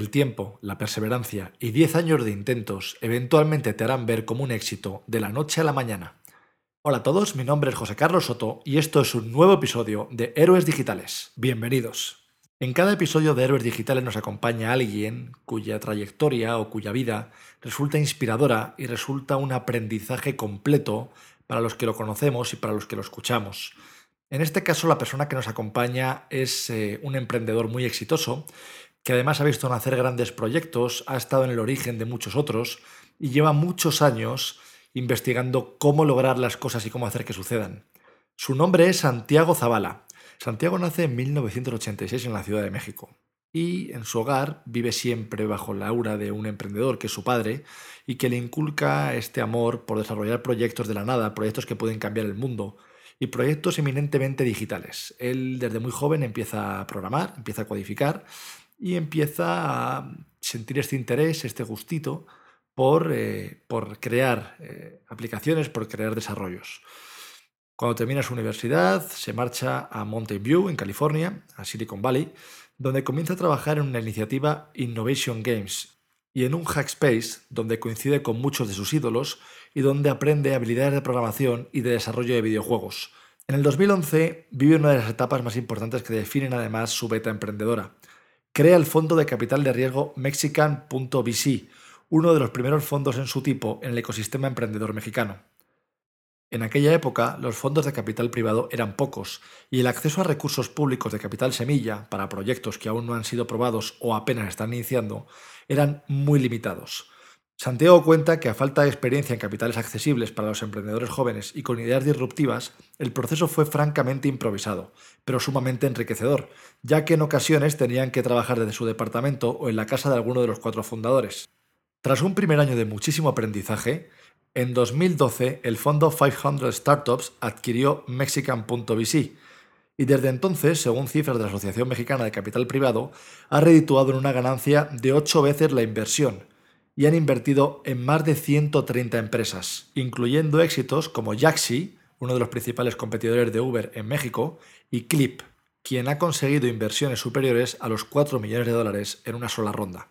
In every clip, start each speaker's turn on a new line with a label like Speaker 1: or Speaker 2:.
Speaker 1: El tiempo, la perseverancia y 10 años de intentos eventualmente te harán ver como un éxito de la noche a la mañana. Hola a todos, mi nombre es José Carlos Soto y esto es un nuevo episodio de Héroes Digitales. Bienvenidos. En cada episodio de Héroes Digitales nos acompaña alguien cuya trayectoria o cuya vida resulta inspiradora y resulta un aprendizaje completo para los que lo conocemos y para los que lo escuchamos. En este caso, la persona que nos acompaña es eh, un emprendedor muy exitoso que además ha visto nacer grandes proyectos, ha estado en el origen de muchos otros y lleva muchos años investigando cómo lograr las cosas y cómo hacer que sucedan. Su nombre es Santiago Zavala. Santiago nace en 1986 en la Ciudad de México y en su hogar vive siempre bajo la aura de un emprendedor que es su padre y que le inculca este amor por desarrollar proyectos de la nada, proyectos que pueden cambiar el mundo y proyectos eminentemente digitales. Él desde muy joven empieza a programar, empieza a codificar y empieza a sentir este interés, este gustito por, eh, por crear eh, aplicaciones, por crear desarrollos. Cuando termina su universidad, se marcha a Mountain View, en California, a Silicon Valley, donde comienza a trabajar en una iniciativa Innovation Games y en un hackspace donde coincide con muchos de sus ídolos y donde aprende habilidades de programación y de desarrollo de videojuegos. En el 2011 vive una de las etapas más importantes que definen además su beta emprendedora crea el fondo de capital de riesgo Mexican.vc, uno de los primeros fondos en su tipo en el ecosistema emprendedor mexicano. En aquella época, los fondos de capital privado eran pocos y el acceso a recursos públicos de capital semilla para proyectos que aún no han sido probados o apenas están iniciando eran muy limitados. Santiago cuenta que a falta de experiencia en capitales accesibles para los emprendedores jóvenes y con ideas disruptivas, el proceso fue francamente improvisado, pero sumamente enriquecedor, ya que en ocasiones tenían que trabajar desde su departamento o en la casa de alguno de los cuatro fundadores. Tras un primer año de muchísimo aprendizaje, en 2012 el fondo 500 Startups adquirió Mexican.vc y desde entonces, según cifras de la Asociación Mexicana de Capital Privado, ha redituado en una ganancia de ocho veces la inversión, y han invertido en más de 130 empresas, incluyendo éxitos como Yaxi, uno de los principales competidores de Uber en México, y Clip, quien ha conseguido inversiones superiores a los 4 millones de dólares en una sola ronda.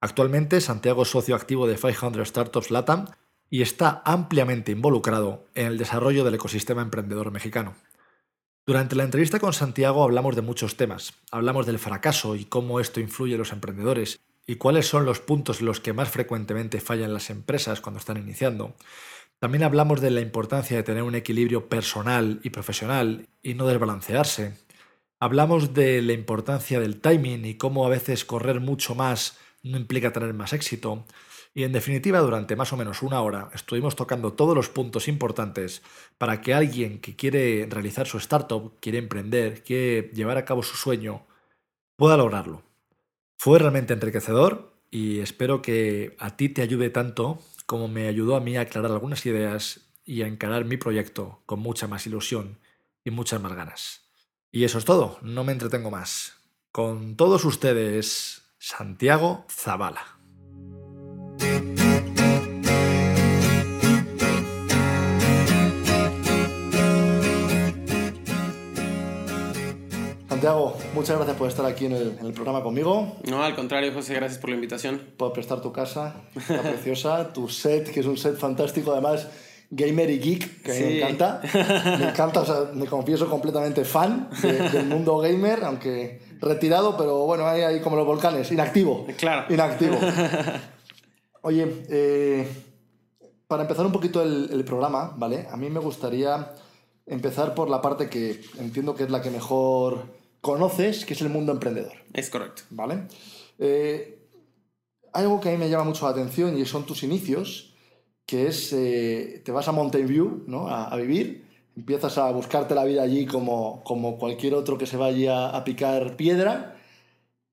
Speaker 1: Actualmente, Santiago es socio activo de 500 Startups Latam y está ampliamente involucrado en el desarrollo del ecosistema emprendedor mexicano. Durante la entrevista con Santiago hablamos de muchos temas. Hablamos del fracaso y cómo esto influye en los emprendedores y cuáles son los puntos en los que más frecuentemente fallan las empresas cuando están iniciando. También hablamos de la importancia de tener un equilibrio personal y profesional y no desbalancearse. Hablamos de la importancia del timing y cómo a veces correr mucho más no implica tener más éxito. Y en definitiva, durante más o menos una hora estuvimos tocando todos los puntos importantes para que alguien que quiere realizar su startup, quiere emprender, quiere llevar a cabo su sueño, pueda lograrlo. Fue realmente enriquecedor y espero que a ti te ayude tanto como me ayudó a mí a aclarar algunas ideas y a encarar mi proyecto con mucha más ilusión y muchas más ganas. Y eso es todo, no me entretengo más. Con todos ustedes, Santiago Zavala. Santiago, muchas gracias por estar aquí en el, programa conmigo.
Speaker 2: No, al contrario, José, gracias por la invitación.
Speaker 1: Por prestar tu casa, la preciosa, tu set, que es un set fantástico, además gamer y geek, que me encanta. Me encanta, o sea, me confieso completamente fan del mundo gamer, aunque retirado, pero bueno, ahí, ahí como los volcanes, inactivo.
Speaker 2: Claro.
Speaker 1: Inactivo. Oye, eh, para empezar un poquito el, el programa, ¿vale? A mí me gustaría empezar por la parte que entiendo que es la que mejor conoces, que es el mundo emprendedor.
Speaker 2: Es correcto.
Speaker 1: ¿Vale? Eh, algo que a mí me llama mucho la atención y son tus inicios, que es, eh, te vas a Mountain View ¿no? a, vivir, empiezas a buscarte la vida allí como, como cualquier otro que se vaya a picar piedra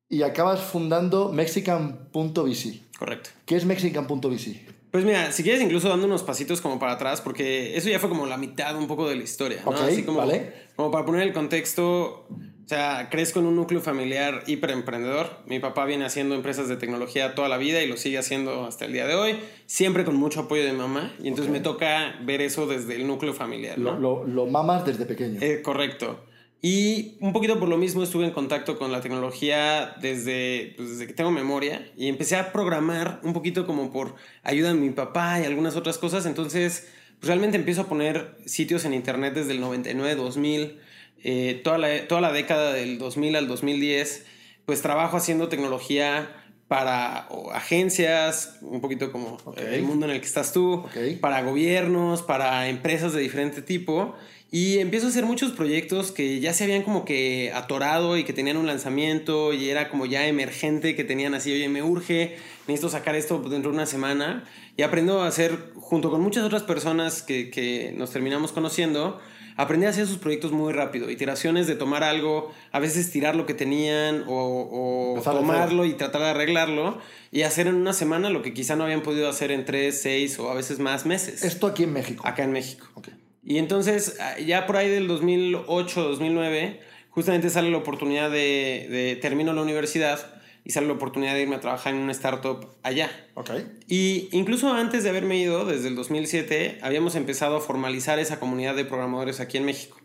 Speaker 1: y acabas fundando Mexican.vc.
Speaker 2: Correcto.
Speaker 1: ¿Qué es Mexican.vc?
Speaker 2: Pues mira, si quieres incluso dando unos pasitos como para atrás, porque eso ya fue como la mitad un poco de la historia, ¿no?
Speaker 1: Ok,
Speaker 2: Así como,
Speaker 1: vale.
Speaker 2: como para poner el contexto, o sea, crezco en un núcleo familiar hiperemprendedor. Mi papá viene haciendo empresas de tecnología toda la vida y lo sigue haciendo hasta el día de hoy, siempre con mucho apoyo de mamá. Y entonces me toca ver eso desde el núcleo familiar, ¿no?
Speaker 1: Lo, lo, lo mamas desde pequeño.
Speaker 2: Eh, correcto. Y un poquito por lo mismo estuve en contacto con la tecnología desde, pues, desde que tengo memoria y empecé a programar un poquito como por ayuda de mi papá y algunas otras cosas. Entonces, pues, realmente empiezo a poner sitios en internet desde el 99, 2000, eh, toda, la, toda la década del 2000 al 2010. Pues trabajo haciendo tecnología para agencias, un poquito como
Speaker 1: Ok.
Speaker 2: el mundo en el que estás tú,
Speaker 1: Ok.
Speaker 2: para gobiernos, para empresas de diferente tipo. Y empiezo a hacer muchos proyectos que ya se habían como que atorado y que tenían un lanzamiento y era como ya emergente, que tenían así, oye, me urge, necesito sacar esto dentro de una semana. Y aprendo a hacer, junto con muchas otras personas que, que nos terminamos conociendo, aprendí a hacer sus proyectos muy rápido. Iteraciones de tomar algo, a veces tirar lo que tenían o, o tomarlo y tratar de arreglarlo y hacer en una semana lo que quizá no habían podido hacer en tres, seis o a veces más meses.
Speaker 1: Esto aquí en México.
Speaker 2: Acá en México.
Speaker 1: Ok.
Speaker 2: Y entonces, ah, ya por ahí del 2008, 2009, justamente sale la oportunidad de, de termino la universidad y sale la oportunidad de irme a trabajar en una startup allá.
Speaker 1: Ok.
Speaker 2: Y incluso antes de haberme ido, desde el 2007, habíamos empezado a formalizar esa comunidad de programadores aquí en México.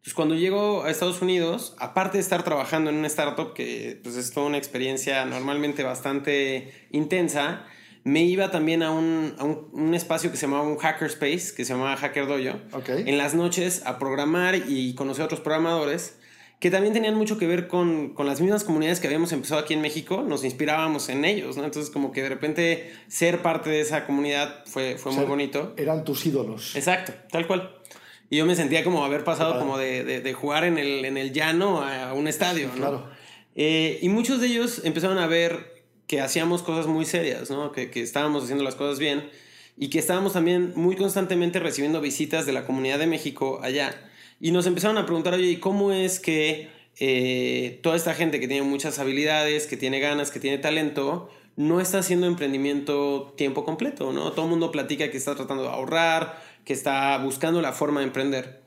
Speaker 2: Entonces, cuando llego a Estados Unidos, aparte de estar trabajando en una startup, que pues, es toda una experiencia normalmente bastante intensa, me iba también a un, a un, un espacio que se llamaba un hackerspace, que se llamaba Hacker Dojo, en las noches a programar y conocer a otros programadores que también tenían mucho que ver con, con, las mismas comunidades que habíamos empezado aquí en México, nos inspirábamos en ellos, ¿no? Entonces como que de repente ser parte de esa comunidad fue, fue
Speaker 1: O
Speaker 2: muy
Speaker 1: sea,
Speaker 2: bonito.
Speaker 1: Eran tus ídolos.
Speaker 2: Exacto, tal cual. Y yo me sentía como haber pasado como de, de, de, jugar en el, en el llano a un estadio,
Speaker 1: Sí,
Speaker 2: ¿no?
Speaker 1: claro.
Speaker 2: Eh, y muchos de ellos empezaron a ver que hacíamos cosas muy serias, ¿no? Que, que estábamos haciendo las cosas bien y que estábamos también muy constantemente recibiendo visitas de la comunidad de México allá. Y nos empezaron a preguntar, oye, ¿y cómo es que eh, toda esta gente que tiene muchas habilidades, que tiene ganas, que tiene talento, no está haciendo emprendimiento tiempo completo, ¿no? Todo el mundo platica que está tratando de ahorrar, que está buscando la forma de emprender.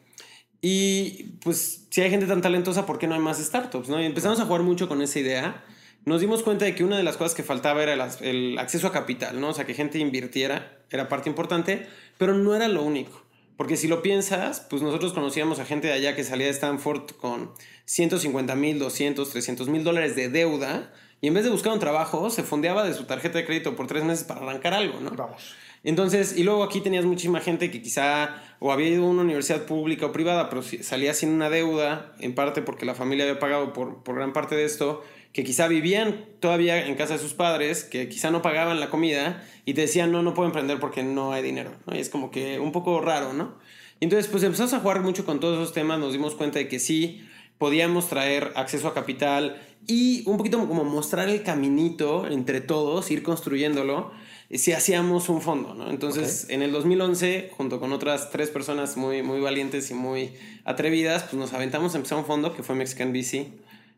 Speaker 2: Y pues si hay gente tan talentosa, ¿por qué no hay más startups? ¿no? Y empezamos a jugar mucho con esa idea. Nos dimos cuenta de que una de las cosas que faltaba era el, acceso a capital, ¿no? O sea, que gente invirtiera, era parte importante, pero no era lo único. Porque si lo piensas, pues nosotros conocíamos a gente de allá que salía de Stanford con 150 mil, 200, 300 mil dólares de deuda y en vez de buscar un trabajo, se fondeaba de su tarjeta de crédito por tres meses para arrancar algo, ¿no?
Speaker 1: Vamos.
Speaker 2: Entonces, y luego aquí tenías muchísima gente que quizá o había ido a una universidad pública o privada, pero salía sin una deuda, en parte porque la familia había pagado por, por gran parte de esto, que quizá vivían todavía en casa de sus padres, que quizá no pagaban la comida y te decían, no, no puedo emprender porque no hay dinero. ¿no? Y es como que un poco raro, ¿no? Y entonces, pues empezamos a jugar mucho con todos esos temas, nos dimos cuenta de que sí, podíamos traer acceso a capital y un poquito como mostrar el caminito entre todos, ir construyéndolo, si hacíamos un fondo, ¿no? Entonces, okay. en el 2011, junto con otras tres personas muy, muy valientes y muy atrevidas, pues nos aventamos a empezar un fondo que fue Mexican VC.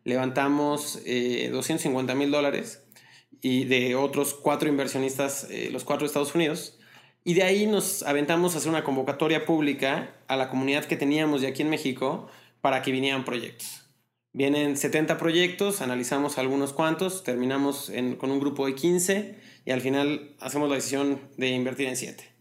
Speaker 2: Levantamos eh, 250 mil dólares y de otros cuatro inversionistas, eh, los cuatro de Estados Unidos. Y de ahí nos aventamos a hacer una convocatoria pública a la comunidad que teníamos de aquí en México para que vinieran proyectos. Vienen 70 proyectos, analizamos algunos cuantos, terminamos en, con un grupo de 15 y al final hacemos la decisión de invertir en 7.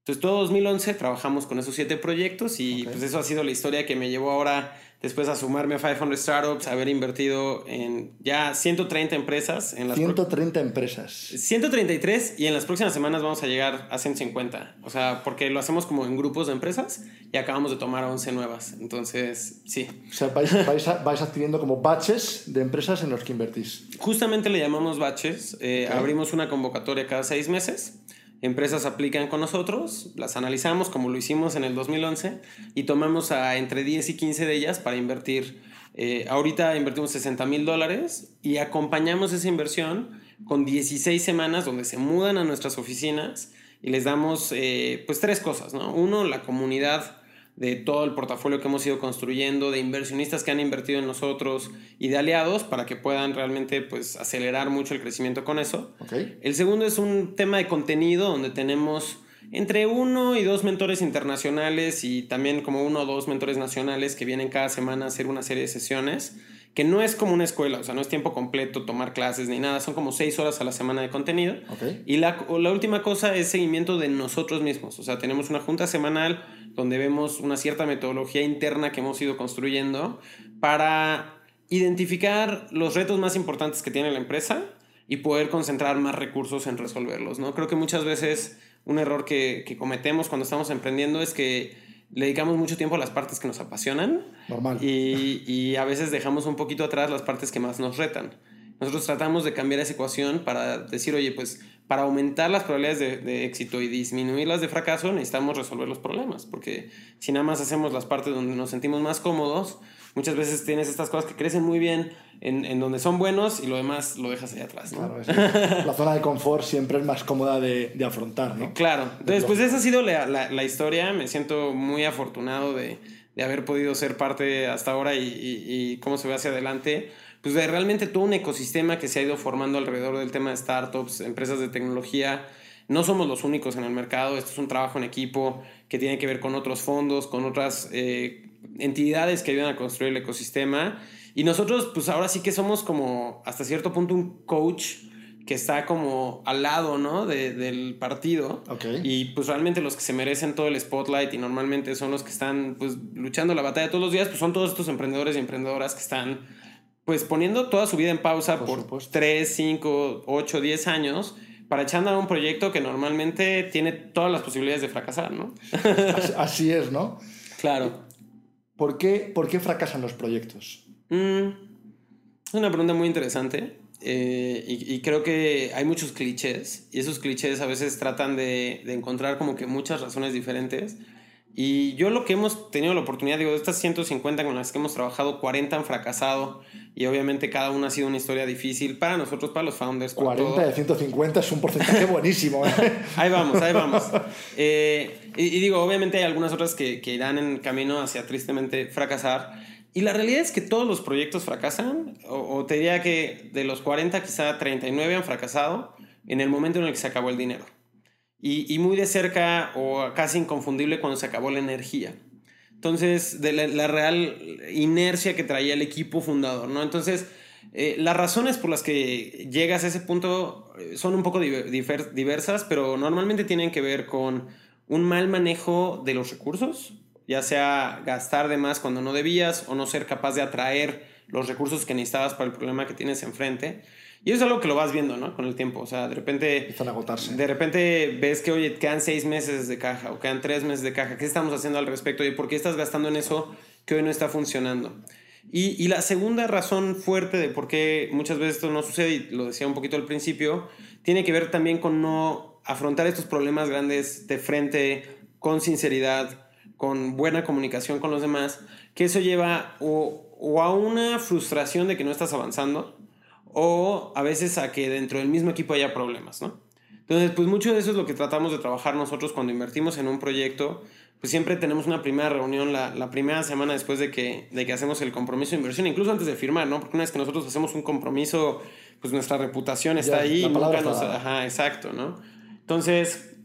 Speaker 2: Entonces, todo 2011 trabajamos con esos 7 proyectos y okay. pues eso ha sido la historia que me llevó ahora después a sumarme a 500 Startups, haber invertido en ya 130 empresas. En
Speaker 1: las 130 empresas.
Speaker 2: 133 y en las próximas semanas vamos a llegar a 150. O sea, porque lo hacemos como en grupos de empresas y acabamos de tomar 11 nuevas. Entonces, sí.
Speaker 1: O sea, vais, vais, a, vais adquiriendo como batches de empresas en los que invertís.
Speaker 2: Justamente le llamamos batches. Eh, okay. Abrimos una convocatoria cada seis meses. Empresas aplican con nosotros, las analizamos como lo hicimos en el 2011 y tomamos a entre 10 y 15 de ellas para invertir. Eh, ahorita invertimos 60 mil dólares y acompañamos esa inversión con 16 semanas donde se mudan a nuestras oficinas y les damos eh, pues tres cosas, ¿no? Uno, la comunidad de todo el portafolio que hemos ido construyendo, de inversionistas que han invertido en nosotros y de aliados para que puedan realmente pues, acelerar mucho el crecimiento con eso.
Speaker 1: Okay.
Speaker 2: El segundo es un tema de contenido donde tenemos entre uno y dos mentores internacionales y también como uno o dos mentores nacionales que vienen cada semana a hacer una serie de sesiones que no es como una escuela, o sea, no es tiempo completo, tomar clases ni nada, son como seis horas a la semana de contenido.
Speaker 1: Okay.
Speaker 2: Y la, la última cosa es seguimiento de nosotros mismos, o sea, tenemos una junta semanal donde vemos una cierta metodología interna que hemos ido construyendo para identificar los retos más importantes que tiene la empresa y poder concentrar más recursos en resolverlos, ¿no? Creo que muchas veces un error que, que cometemos cuando estamos emprendiendo es que le dedicamos mucho tiempo a las partes que nos apasionan.
Speaker 1: Normal.
Speaker 2: Y, y, a veces dejamos un poquito atrás las partes que más nos retan. Nosotros tratamos de cambiar esa ecuación para decir, oye, pues para aumentar las probabilidades de, de, éxito y disminuir las de fracaso, necesitamos resolver los problemas. Porque si nada más hacemos las partes donde nos sentimos más cómodos, muchas veces tienes estas cosas que crecen muy bien en, en donde son buenos y lo demás lo dejas ahí atrás. ¿no?
Speaker 1: Claro, es, la zona de confort siempre es más cómoda de, de afrontar, ¿no?
Speaker 2: Claro. Entonces, pues esa ha sido la, la, la historia. Me siento muy afortunado de, de, haber podido ser parte hasta ahora y, y, y cómo se ve hacia adelante pues de realmente todo un ecosistema que se ha ido formando alrededor del tema de startups, empresas de tecnología. No somos los únicos en el mercado, esto es un trabajo en equipo que tiene que ver con otros fondos, con otras eh, entidades que ayudan a construir el ecosistema. Y nosotros, pues ahora sí que somos como hasta cierto punto un coach que está como al lado, ¿no? De, del partido.
Speaker 1: Okay.
Speaker 2: Y pues realmente los que se merecen todo el spotlight y normalmente son los que están pues luchando la batalla todos los días, pues son todos estos emprendedores y emprendedoras que están pues poniendo toda su vida en pausa por, por 3, 5, 8, 10 años para echar a un proyecto que normalmente tiene todas las posibilidades de fracasar, ¿no?
Speaker 1: Así es, ¿no?
Speaker 2: Claro.
Speaker 1: ¿Por qué, por qué fracasan los proyectos?
Speaker 2: Mm, es una pregunta muy interesante eh, y, y, creo que hay muchos clichés y esos clichés a veces tratan de, de encontrar como que muchas razones diferentes. Y yo lo que hemos tenido la oportunidad, digo, de estas 150 con las que hemos trabajado, 40 han fracasado y obviamente cada una ha sido una historia difícil para nosotros, para los founders. Para
Speaker 1: 40
Speaker 2: todo.
Speaker 1: de 150 es un porcentaje buenísimo. ¿eh?
Speaker 2: ahí vamos, ahí vamos. Eh, y, y, digo, obviamente hay algunas otras que, que, irán en camino hacia tristemente fracasar. Y la realidad es que todos los proyectos fracasan, o, o te diría que de los 40 quizá 39 han fracasado en el momento en el que se acabó el dinero y, muy de cerca o casi inconfundible cuando se acabó la energía. Entonces, de la, real inercia que traía el equipo fundador, ¿no? Entonces, eh, las razones por las que llegas a ese punto eh, son un poco diver, diversas, pero normalmente tienen que ver con un mal manejo de los recursos, ya sea gastar de más cuando no debías o no ser capaz de atraer los recursos que necesitabas para el problema que tienes enfrente. Y eso es algo que lo vas viendo, ¿no? Con el tiempo. O sea, de repente.
Speaker 1: Empiezan a agotarse.
Speaker 2: De repente ves que, oye, quedan seis meses de caja o quedan tres meses de caja. ¿Qué estamos haciendo al respecto? ¿Y por qué estás gastando en eso que hoy no está funcionando? Y, y la segunda razón fuerte de por qué muchas veces esto no sucede, y lo decía un poquito al principio, tiene que ver también con no afrontar estos problemas grandes de frente, con sinceridad, con buena comunicación con los demás, que eso lleva o, o a una frustración de que no estás avanzando o a veces a que dentro del mismo equipo haya problemas, ¿no? Entonces, pues mucho de eso es lo que tratamos de trabajar nosotros cuando invertimos en un proyecto. Pues siempre tenemos una primera reunión la, la primera semana después de que, de que hacemos el compromiso de inversión, incluso antes de firmar, ¿no? Porque una vez que nosotros hacemos un compromiso, pues nuestra reputación está
Speaker 1: Ya,
Speaker 2: ahí.
Speaker 1: la
Speaker 2: Nunca nos, ajá, exacto, ¿no? Entonces,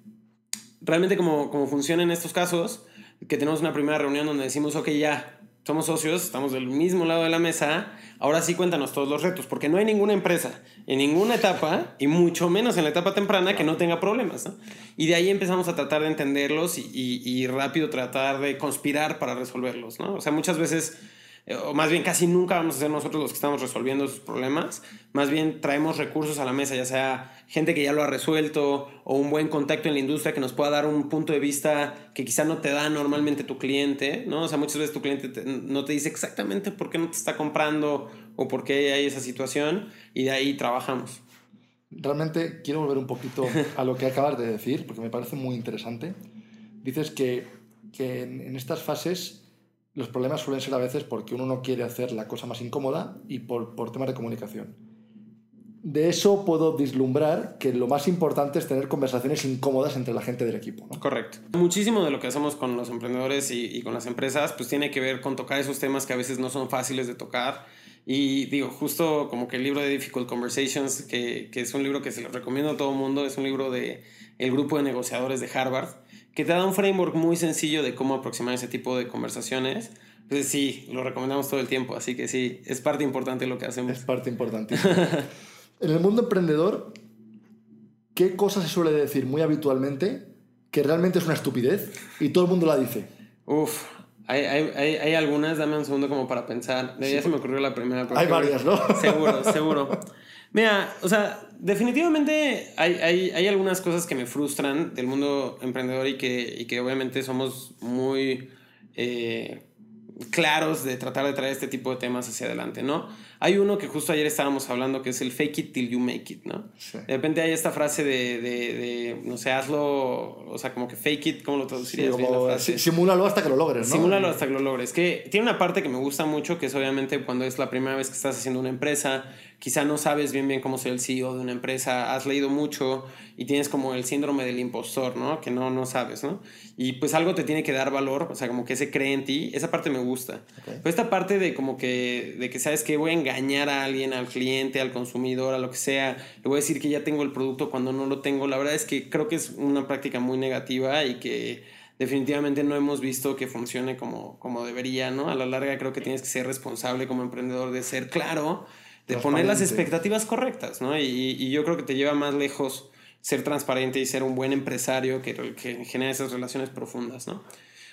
Speaker 2: realmente como, como funciona en estos casos, que tenemos una primera reunión donde decimos, ok, ya, somos socios, estamos del mismo lado de la mesa, ahora sí cuéntanos todos los retos, porque no hay ninguna empresa en ninguna etapa, y mucho menos en la etapa temprana, que no tenga problemas. ¿no? Y de ahí empezamos a tratar de entenderlos y, y, y, rápido tratar de conspirar para resolverlos. ¿no? O sea, muchas veces, o más bien casi nunca vamos a ser nosotros los que estamos resolviendo esos problemas, más bien traemos recursos a la mesa, ya sea gente que ya lo ha resuelto o un buen contacto en la industria que nos pueda dar un punto de vista que quizá no te da normalmente tu cliente, ¿no? O sea, muchas veces tu cliente te, no te dice exactamente por qué no te está comprando o por qué hay esa situación y de ahí trabajamos.
Speaker 1: Realmente quiero volver un poquito a lo que acabas de decir, porque me parece muy interesante. Dices que, que en estas fases los problemas suelen ser a veces porque uno no quiere hacer la cosa más incómoda y por, por temas de comunicación. de eso puedo vislumbrar que lo más importante es tener conversaciones incómodas entre la gente del equipo.
Speaker 2: Correcto. Muchísimo de lo que hacemos con los emprendedores y, y, con las empresas, pues tiene que ver con tocar esos temas que a veces no son fáciles de tocar. Y digo, justo como que el libro de Difficult Conversations, que, que es un libro que se lo recomiendo a todo el mundo, es un libro de el grupo de negociadores de Harvard, que te da un framework muy sencillo de cómo aproximar ese tipo de conversaciones. Pues sí, lo recomendamos todo el tiempo, así que sí, es parte importante de lo que hacemos.
Speaker 1: Es parte importante. en el mundo emprendedor, ¿qué cosa se suele decir muy habitualmente que realmente es una estupidez y todo el mundo la dice?
Speaker 2: Uf, hay, hay, hay, hay algunas, dame un segundo como para pensar. De ya se me ocurrió la primera.
Speaker 1: Hay varias, ¿no?
Speaker 2: Seguro, seguro. Mira, o sea, definitivamente hay, hay, hay, algunas cosas que me frustran del mundo emprendedor y que, y que obviamente somos muy eh, claros de tratar de traer este tipo de temas hacia adelante, ¿no? Hay uno que justo ayer estábamos hablando que es el fake it till you make it, ¿no? Sí. De repente hay esta frase de, de, de, no sé, hazlo, o sea, como que fake it, ¿cómo lo traducirías
Speaker 1: sí, como, bien Simúlalo hasta que lo logres, ¿no?
Speaker 2: Simúlalo hasta que lo logres. Que tiene una parte que me gusta mucho, que es obviamente cuando es la primera vez que estás haciendo una empresa, quizá no sabes bien bien cómo ser el CEO de una empresa, has leído mucho y tienes como el síndrome del impostor, ¿no? Que no, no sabes, ¿no? Y pues algo te tiene que dar valor, o sea, como que se cree en ti, esa parte me gusta. Okay. Pero esta parte de como que, de que sabes que voy a engañar a alguien, al cliente, al consumidor, a lo que sea, le voy a decir que ya tengo el producto cuando no lo tengo, la verdad es que creo que es una práctica muy negativa y que definitivamente no hemos visto que funcione como, como debería, ¿no? A la larga creo que tienes que ser responsable como emprendedor de ser claro de poner las expectativas correctas, ¿no? Y, y, yo creo que te lleva más lejos ser transparente y ser un buen empresario que, que genera esas relaciones profundas, ¿no?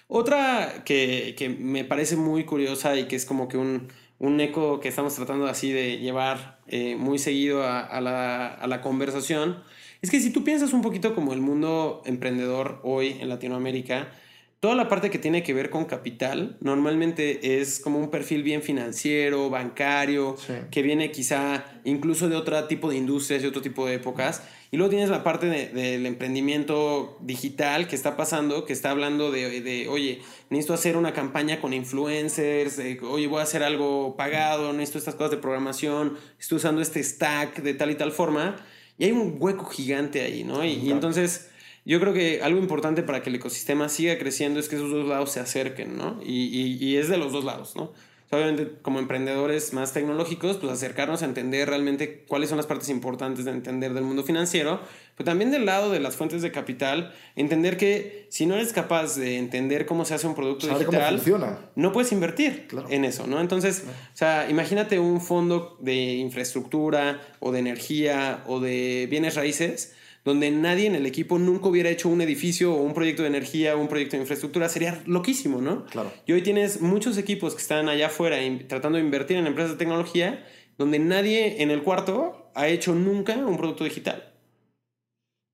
Speaker 2: Otra que, que, me parece muy curiosa y que es como que un, un eco que estamos tratando así de llevar eh, muy seguido a, a, la, a la conversación, es que si tú piensas un poquito como el mundo emprendedor hoy en Latinoamérica, Toda la parte que tiene que ver con capital normalmente es como un perfil bien financiero, bancario, sí. que viene quizá incluso de otro tipo de industrias, de otro tipo de épocas. Y luego tienes la parte de, del emprendimiento digital que está pasando, que está hablando de, de, oye, necesito hacer una campaña con influencers, de, oye, voy a hacer algo pagado, necesito estas cosas de programación, estoy usando este stack de tal y tal forma. Y hay un hueco gigante ahí, ¿no? Y, y entonces yo creo que algo importante para que el ecosistema siga creciendo es que esos dos lados se acerquen, ¿no? Y, y, y es de los dos lados, ¿no? obviamente, como emprendedores más tecnológicos, pues acercarnos a entender realmente cuáles son las partes importantes de entender del mundo financiero, pero también del lado de las fuentes de capital, entender que si no eres capaz de entender cómo se hace un producto
Speaker 1: Saber
Speaker 2: digital, no puedes invertir claro. en eso, ¿no? Entonces, claro. o sea, imagínate un fondo de infraestructura o de energía o de bienes raíces donde nadie en el equipo nunca hubiera hecho un edificio o un proyecto de energía o un proyecto de infraestructura, sería loquísimo, ¿no?
Speaker 1: Claro.
Speaker 2: Y hoy tienes muchos equipos que están allá afuera tratando de invertir en empresas de tecnología, donde nadie en el cuarto ha hecho nunca un producto digital.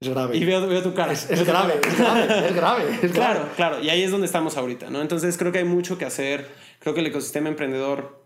Speaker 1: Es grave.
Speaker 2: Y veo, veo tu cara.
Speaker 1: Es, es, grave, es, grave, es grave, es
Speaker 2: Claro, claro. Y ahí es donde estamos ahorita, ¿no? Entonces creo que hay mucho que hacer. Creo que el ecosistema emprendedor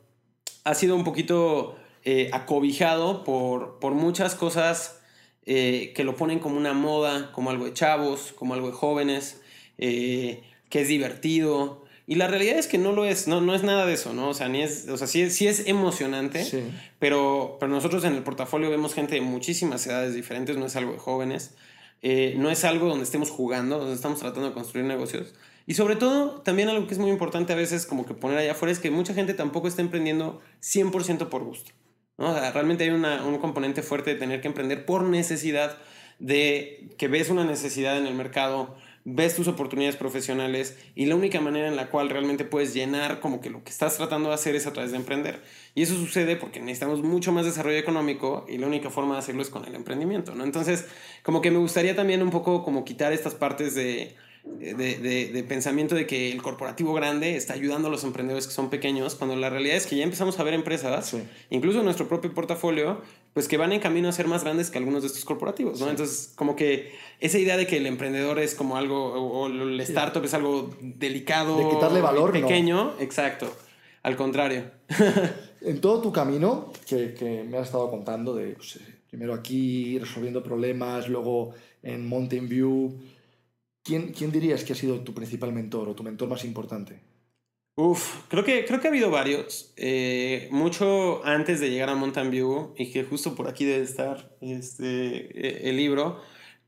Speaker 2: ha sido un poquito eh, acobijado por, por muchas cosas eh, que lo ponen como una moda, como algo de chavos, como algo de jóvenes, eh, que es divertido. Y la realidad es que no lo es, no, no es nada de eso, ¿no? O sea, ni es, o sea sí, es, sí es emocionante,
Speaker 1: Sí.
Speaker 2: pero, pero nosotros en el portafolio vemos gente de muchísimas edades diferentes, no es algo de jóvenes, eh, no es algo donde estemos jugando, donde estamos tratando de construir negocios. Y sobre todo, también algo que es muy importante a veces como que poner allá afuera es que mucha gente tampoco está emprendiendo 100% por gusto. ¿No? O sea, realmente hay una, un componente fuerte de tener que emprender por necesidad de que ves una necesidad en el mercado, ves tus oportunidades profesionales y la única manera en la cual realmente puedes llenar como que lo que estás tratando de hacer es a través de emprender. Y eso sucede porque necesitamos mucho más desarrollo económico y la única forma de hacerlo es con el emprendimiento, ¿no? Entonces, como que me gustaría también un poco como quitar estas partes de de, de, de, pensamiento de que el corporativo grande está ayudando a los emprendedores que son pequeños, cuando la realidad es que ya empezamos a ver empresas,
Speaker 1: Sí.
Speaker 2: incluso en nuestro propio portafolio, pues que van en camino a ser más grandes que algunos de estos corporativos, ¿no?
Speaker 1: Sí.
Speaker 2: Entonces, como que esa idea de que el emprendedor es como algo, o, el startup es algo delicado,
Speaker 1: De quitarle valor,
Speaker 2: y
Speaker 1: no.
Speaker 2: pequeño, exacto, al contrario.
Speaker 1: En todo tu camino, que, que me has estado contando, de pues, eh, primero aquí resolviendo problemas, luego en Mountain View, ¿quién, ¿quién dirías que ha sido tu principal mentor o tu mentor más importante?
Speaker 2: Uf, creo que, creo que ha habido varios. Eh, mucho antes de llegar a Mountain View, y que justo por aquí debe estar este, eh, el libro,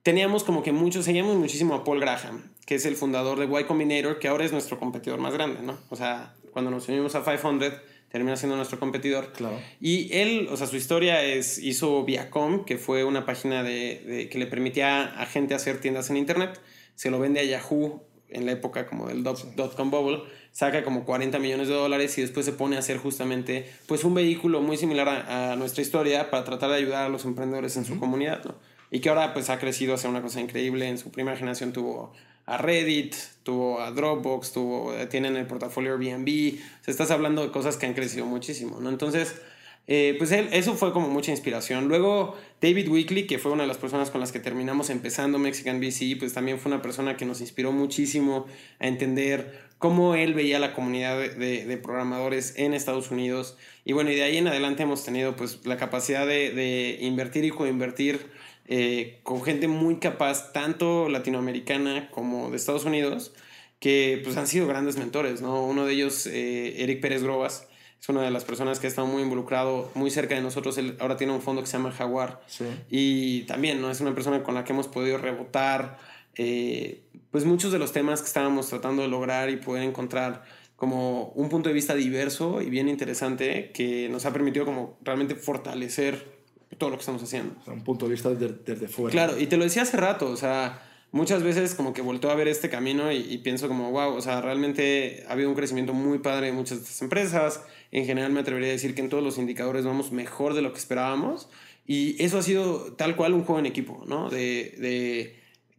Speaker 2: teníamos como que mucho, seguíamos muchísimo a Paul Graham, que es el fundador de Y Combinator, que ahora es nuestro competidor más grande, ¿no? O sea, cuando nos unimos a 500, termina siendo nuestro competidor.
Speaker 1: Claro.
Speaker 2: Y él, o sea, su historia es, hizo Viacom, que fue una página de, de- que le permitía a gente hacer tiendas en Internet. Se lo vende a Yahoo en la época como del dot, dot-com bubble. Saca como 40 millones de dólares y después se pone a hacer justamente pues un vehículo muy similar a, a nuestra historia para tratar de ayudar a los emprendedores en su comunidad, ¿no? Y que ahora pues ha crecido hacia una cosa increíble. En su primera generación tuvo a Reddit, tuvo a Dropbox, tuvo, tienen el portafolio Airbnb. O sea, estás hablando de cosas que han crecido muchísimo, ¿no? Entonces, eh, pues eso fue como mucha inspiración. Luego, David Weekly, que fue una de las personas con las que terminamos empezando Mexican VC, pues también fue una persona que nos inspiró muchísimo a entender cómo él veía la comunidad de, programadores en Estados Unidos. Y bueno, y de ahí en adelante hemos tenido pues la capacidad de, de invertir y coinvertir eh, con gente muy capaz, tanto latinoamericana como de Estados Unidos, que pues han sido grandes mentores, ¿no? Uno de ellos, eh, Eric Pérez Grobas, es una de las personas que ha estado muy involucrado, muy cerca de nosotros. Él ahora tiene un fondo que se llama Jaguar.
Speaker 1: Sí.
Speaker 2: Y también, ¿no? Es una persona con la que hemos podido rebotar, eh, pues muchos de los temas que estábamos tratando de lograr y poder encontrar como un punto de vista diverso y bien interesante que nos ha permitido como realmente fortalecer todo lo que estamos haciendo.
Speaker 1: O sea, un punto de vista desde, desde fuera.
Speaker 2: Claro, y te lo decía hace rato, o sea, muchas veces como que volteo a ver este camino y, y pienso como, wow, o sea, realmente ha habido un crecimiento muy padre de muchas de estas empresas. En general me atrevería a decir que en todos los indicadores vamos mejor de lo que esperábamos. Y eso ha sido tal cual un juego en equipo, ¿no? De, de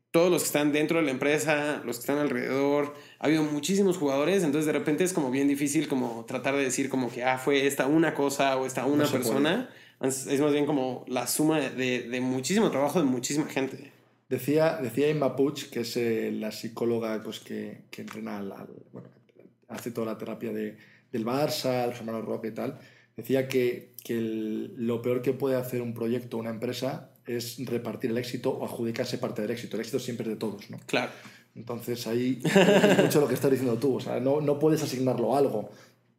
Speaker 2: todos los que están dentro de la empresa, los que están alrededor. Ha habido muchísimos jugadores, entonces de repente es como bien difícil como tratar de decir como que, ah, fue esta una cosa o esta una
Speaker 1: No
Speaker 2: persona. Es más bien como la suma de, de muchísimo trabajo de muchísima gente.
Speaker 1: Decía, decía Emma Puig, que es eh, la psicóloga pues, que, que entrena al- bueno, hace toda la terapia de, del Barça, los hermanos Rock y tal, decía que, que el- lo peor que puede hacer un proyecto o una empresa es repartir el éxito o adjudicarse parte del éxito. El éxito siempre es de todos, ¿no?
Speaker 2: Claro.
Speaker 1: Entonces ahí es mucho lo que estás diciendo tú. O sea, no, no puedes asignarlo a algo.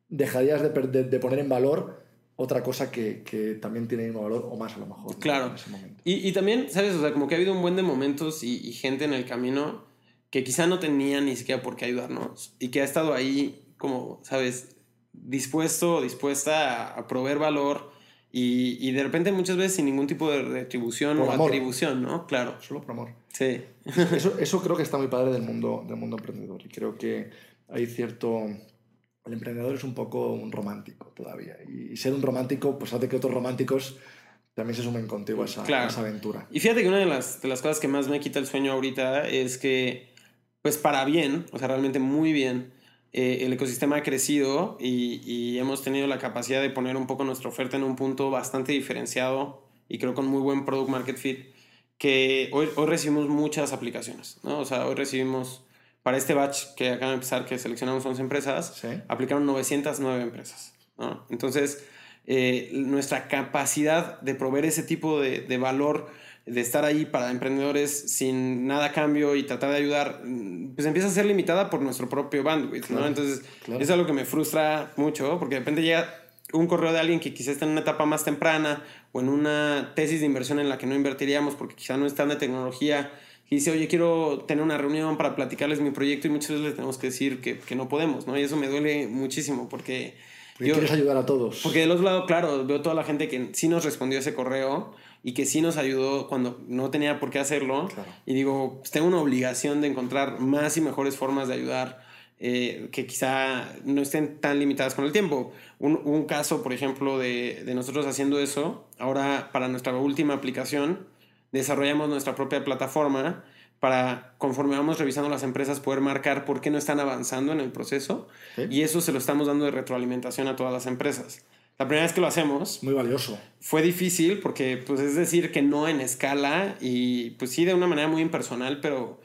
Speaker 1: Dejarías de, de- de poner en valor otra cosa que, que también tiene el mismo valor o más a lo mejor. ¿no?
Speaker 2: Claro.
Speaker 1: En ese momento.
Speaker 2: Y, y también, ¿sabes? O sea, como que ha habido un buen de momentos y, y gente en el camino que quizá no tenía ni siquiera por qué ayudarnos y que ha estado ahí como, ¿sabes? Dispuesto o dispuesta a, a proveer valor y, y de repente muchas veces sin ningún tipo de retribución
Speaker 1: Por
Speaker 2: o
Speaker 1: amor.
Speaker 2: atribución, ¿no? Claro.
Speaker 1: Solo por amor.
Speaker 2: Sí.
Speaker 1: Eso, eso creo que está muy padre del mundo, del mundo emprendedor. Y creo que hay cierto. El emprendedor es un poco un romántico todavía. Y ser un romántico, pues hace que otros románticos también se sumen contigo a esa,
Speaker 2: Claro.
Speaker 1: a esa aventura.
Speaker 2: Y fíjate que una de las, de las cosas que más me quita el sueño ahorita es que, pues para bien, o sea, realmente muy bien, eh, el ecosistema ha crecido y, y hemos tenido la capacidad de poner un poco nuestra oferta en un punto bastante diferenciado y creo con muy buen product market fit, que hoy, hoy recibimos muchas aplicaciones, ¿no? O sea, hoy recibimos, para este batch que acaba de empezar, que seleccionamos 11 empresas,
Speaker 1: Sí.
Speaker 2: aplicaron 909 empresas. ¿no? Entonces, eh, nuestra capacidad de proveer ese tipo de, de valor, de estar ahí para emprendedores sin nada a cambio y tratar de ayudar, mm, pues empieza a ser limitada por nuestro propio bandwidth. ¿no?
Speaker 1: Claro,
Speaker 2: Entonces,
Speaker 1: claro.
Speaker 2: es algo que me frustra mucho porque de repente llega un correo de alguien que quizás está en una etapa más temprana o en una tesis de inversión en la que no invertiríamos porque quizá no está en de tecnología y dice, oye, quiero tener una reunión para platicarles mi proyecto y muchas veces les tenemos que decir que, que no podemos, ¿no? Y eso me duele muchísimo porque...
Speaker 1: Porque
Speaker 2: yo-
Speaker 1: quieres ayudar a todos.
Speaker 2: porque del otro lado, claro, veo toda la gente que sí nos respondió ese correo y que sí nos ayudó cuando no tenía por qué hacerlo.
Speaker 1: Claro.
Speaker 2: Y digo, pues tengo una obligación de encontrar más y mejores formas de ayudar eh, que quizá no estén tan limitadas con el tiempo. Un, un caso, por ejemplo, de, de nosotros haciendo eso, ahora para nuestra última aplicación, desarrollamos nuestra propia plataforma para, conforme vamos revisando las empresas, poder marcar por qué no están avanzando en el proceso.
Speaker 1: Ok.
Speaker 2: Y eso se lo estamos dando de retroalimentación a todas las empresas. La primera vez que lo hacemos
Speaker 1: Muy valioso.
Speaker 2: fue difícil porque, pues, es decir, que no en escala y, pues, sí, de una manera muy impersonal, pero,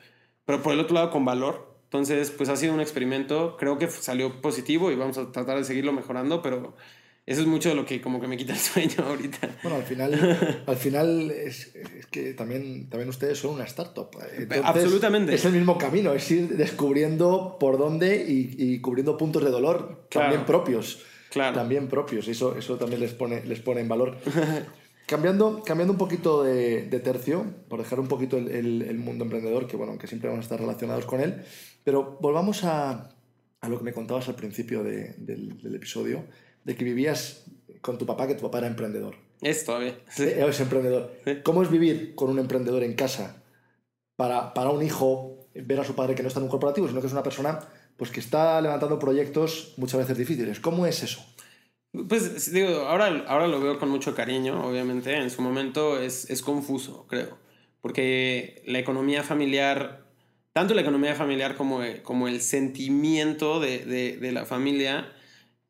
Speaker 2: pero por el otro lado con valor. Entonces, pues, ha sido un experimento. Creo que salió positivo y vamos a tratar de seguirlo mejorando, pero eso es mucho de lo que como que me quita el sueño ahorita.
Speaker 1: Bueno, al final, al final es, es que también, también ustedes son una startup. Entonces,
Speaker 2: Absolutamente.
Speaker 1: Es el mismo camino, es ir descubriendo por dónde y, y cubriendo puntos de dolor
Speaker 2: Claro.
Speaker 1: también propios.
Speaker 2: Claro.
Speaker 1: También propios, y eso, eso también les pone, les pone en valor. cambiando, cambiando un poquito de, de tercio, por dejar un poquito el, el- el mundo emprendedor, que bueno, que siempre vamos a estar relacionados con él, pero volvamos a, a lo que me contabas al principio de- del, del episodio, de que vivías con tu papá, que tu papá era emprendedor.
Speaker 2: Es todavía. Sí.
Speaker 1: Eh, Es emprendedor.
Speaker 2: Sí.
Speaker 1: ¿Cómo es vivir con un emprendedor en casa para, para un hijo ver a su padre que no está en un corporativo, sino que es una persona pues, que está levantando proyectos muchas veces difíciles? ¿Cómo es eso?
Speaker 2: Pues digo, ahora, ahora lo veo con mucho cariño, obviamente. En su momento es, es confuso, creo. Porque la economía familiar, tanto la economía familiar como, como el sentimiento de, de, de la familia,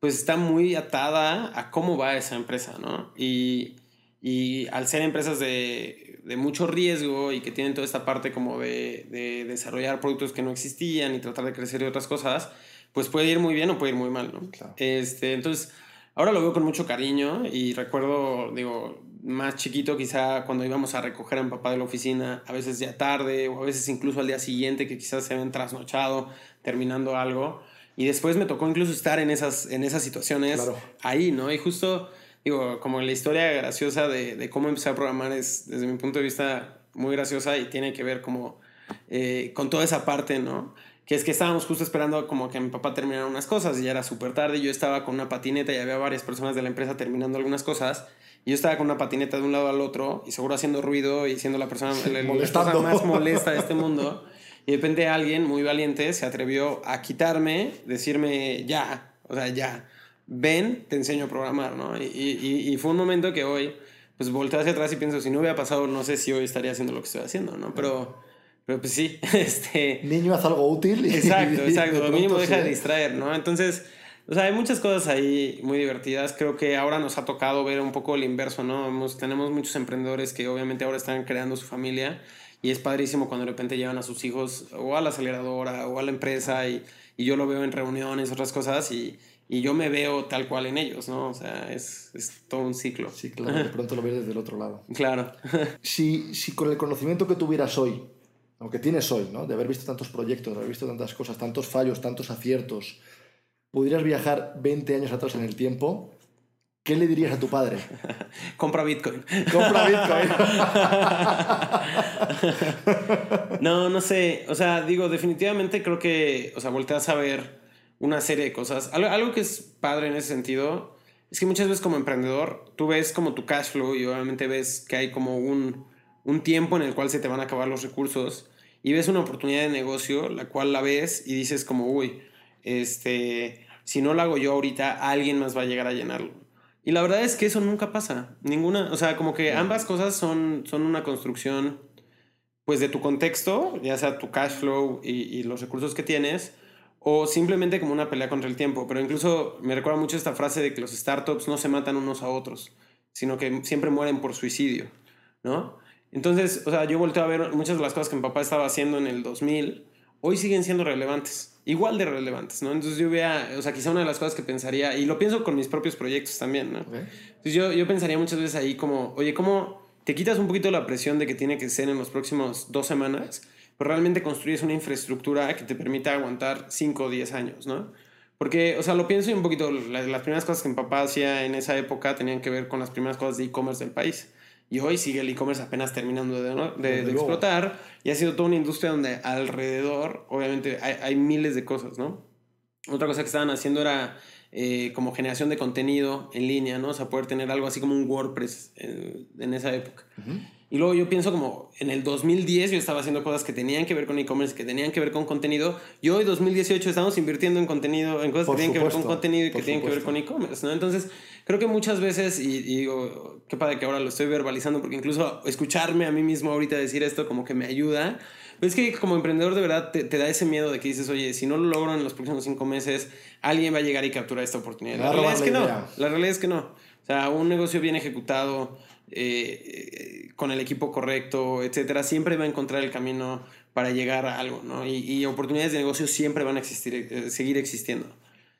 Speaker 2: pues está muy atada a cómo va esa empresa, ¿no? Y, y al ser empresas de, de mucho riesgo y que tienen toda esta parte como de, de desarrollar productos que no existían y tratar de crecer y otras cosas, pues puede ir muy bien o puede ir muy mal, ¿no?
Speaker 1: Claro.
Speaker 2: Este, entonces, ahora lo veo con mucho cariño y recuerdo, digo, más chiquito quizá cuando íbamos a recoger a mi papá de la oficina, a veces ya tarde o a veces incluso al día siguiente que quizás se habían trasnochado terminando algo. Y después me tocó incluso estar en esas, en esas situaciones
Speaker 1: Claro.
Speaker 2: ahí, ¿no? Y justo, digo, como la historia graciosa de, de cómo empecé a programar es, desde mi punto de vista, muy graciosa y tiene que ver como eh, con toda esa parte, ¿no? Que es que estábamos justo esperando como que mi papá terminara unas cosas y ya era súper tarde. Yo estaba con una patineta y había varias personas de la empresa terminando algunas cosas. Y yo estaba con una patineta de un lado al otro y seguro haciendo ruido y siendo la persona, la- persona más molesta de este mundo. Y de repente alguien muy valiente se atrevió a quitarme, decirme ya, o sea, ya, ven, te enseño a programar, ¿no? Y, y, y fue un momento que hoy, pues volteo hacia atrás y pienso, si no hubiera pasado, no sé si hoy estaría haciendo lo que estoy haciendo, ¿no? Pero, pero pues sí, este...
Speaker 1: Niño hace algo útil. y-
Speaker 2: Exacto, exacto. Lo mínimo deja
Speaker 1: sí,
Speaker 2: de distraer, ¿no? Entonces, o sea, hay muchas cosas ahí muy divertidas. Creo que ahora nos ha tocado ver un poco el inverso, ¿no? Hemos- tenemos muchos emprendedores que obviamente ahora están creando su familia y es padrísimo cuando de repente llevan a sus hijos o a la aceleradora o a la empresa y, y yo lo veo en reuniones, otras cosas y, y yo me veo tal cual en ellos, ¿no? O sea, es, es todo un ciclo.
Speaker 1: Sí, claro, de pronto lo ves desde el otro lado.
Speaker 2: Claro.
Speaker 1: Si, si con el conocimiento que tuvieras hoy, o que tienes hoy, ¿no? de haber visto tantos proyectos, de haber visto tantas cosas, tantos fallos, tantos aciertos, pudieras viajar 20 años atrás en el tiempo, ¿qué le dirías a tu padre?
Speaker 2: Compra Bitcoin.
Speaker 1: Compra Bitcoin.
Speaker 2: No, no sé. O sea, digo, definitivamente creo que, o sea, volteas a ver una serie de cosas. Algo, algo que es padre en ese sentido es que muchas veces como emprendedor, tú ves como tu cash flow y obviamente ves que hay como un, un tiempo en el cual se te van a acabar los recursos y ves una oportunidad de negocio, la cual la ves y dices como, uy, este, si no lo hago yo ahorita, alguien más va a llegar a llenarlo. Y la verdad es que eso nunca pasa. Ninguna, o sea, como que ambas cosas son, son una construcción pues de tu contexto, ya sea tu cash flow y, y los recursos que tienes, o simplemente como una pelea contra el tiempo. Pero incluso me recuerda mucho esta frase de que los startups no se matan unos a otros, sino que siempre mueren por suicidio, ¿no? Entonces, o sea, yo volteo a ver muchas de las cosas que mi papá estaba haciendo en el 2000, hoy siguen siendo relevantes, igual de relevantes, ¿no? Entonces yo vea, o sea, quizá una de las cosas que pensaría, y lo pienso con mis propios proyectos también, ¿no? Entonces yo, yo pensaría muchas veces ahí como, oye, ¿cómo te quitas un poquito la presión de que tiene que ser en los próximos dos semanas? Pero realmente construyes una infraestructura que te permita aguantar 5 o 10 años, ¿no? Porque, o sea, lo pienso un poquito, la- las primeras cosas que mi papá hacía en esa época tenían que ver con las primeras cosas de e-commerce del país. Y hoy sigue el e-commerce apenas terminando de, ¿no? de- explotar y ha sido toda una industria donde alrededor, obviamente, hay, hay miles de cosas, ¿no? Otra cosa que estaban haciendo era eh, como generación de contenido en línea, ¿no? O sea, poder tener algo así como un WordPress eh, en esa época. Y luego yo pienso como en el 2010 yo estaba haciendo cosas que tenían que ver con e-commerce, que tenían que ver con contenido. Y hoy 2018 estamos invirtiendo en contenido, en cosas
Speaker 1: Por
Speaker 2: que tienen que ver con
Speaker 1: supuesto,
Speaker 2: contenido y que tienen que ver
Speaker 1: supuesto.
Speaker 2: con e-commerce, ¿no? Entonces, creo que muchas veces, y, y digo, qué padre que ahora lo estoy verbalizando, porque incluso escucharme a mí mismo ahorita decir esto como que me ayuda. Pero es que como emprendedor de verdad te, te da ese miedo de que dices, oye, si no lo logro en los próximos cinco meses, alguien va a llegar y capturar esta oportunidad. La
Speaker 1: va a
Speaker 2: realidad es que
Speaker 1: la
Speaker 2: no. La realidad es que no. O sea, un negocio bien ejecutado, eh, con el equipo correcto, etcétera, siempre va a encontrar el camino para llegar a algo, ¿no? Y, y oportunidades de negocio siempre van a existir, eh, seguir existiendo.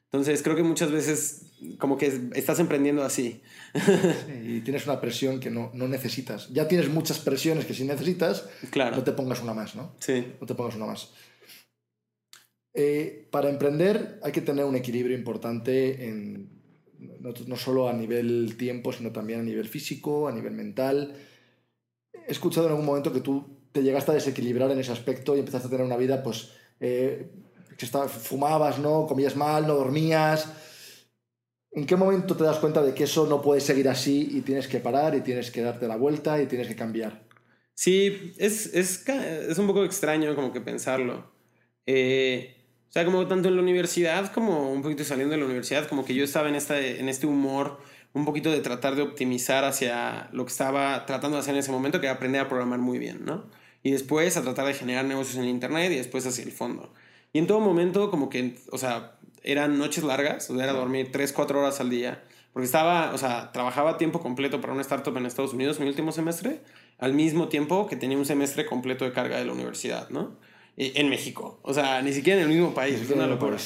Speaker 2: Entonces creo que muchas veces como que estás emprendiendo así.
Speaker 1: y tienes una presión que no, no, necesitas. Ya tienes muchas presiones que si necesitas,
Speaker 2: claro.
Speaker 1: no te pongas una más, ¿no?
Speaker 2: Sí.
Speaker 1: No te pongas una más. Eh, para emprender hay que tener un equilibrio importante en, no, no, solo a nivel tiempo, sino también a nivel físico, a nivel mental. He escuchado en algún momento que tú te llegaste a desequilibrar en ese aspecto y empezaste a tener una vida, pues, eh, que estaba, fumabas, ¿no? Comías mal, no dormías. ¿En qué momento te das cuenta de que eso no puede seguir así y tienes que parar y tienes que darte la vuelta y tienes que cambiar?
Speaker 2: Sí, es, es, es un poco extraño como que pensarlo. Eh, o sea, como tanto en la universidad como un poquito saliendo de la universidad, como que yo estaba en, esta, en este humor un poquito de tratar de optimizar hacia lo que estaba tratando de hacer en ese momento, que era aprender a programar muy bien, ¿no? Y después a tratar de generar negocios en Internet y después hacia el fondo. Y en todo momento como que, o sea, eran noches largas, o sea, era dormir 3, 4 horas al día, porque estaba, o sea, trabajaba a tiempo completo para una startup en Estados Unidos mi último semestre, al mismo tiempo que tenía un semestre completo de carga de la universidad, ¿no? En México, o sea, ni siquiera en el mismo país, es una locura.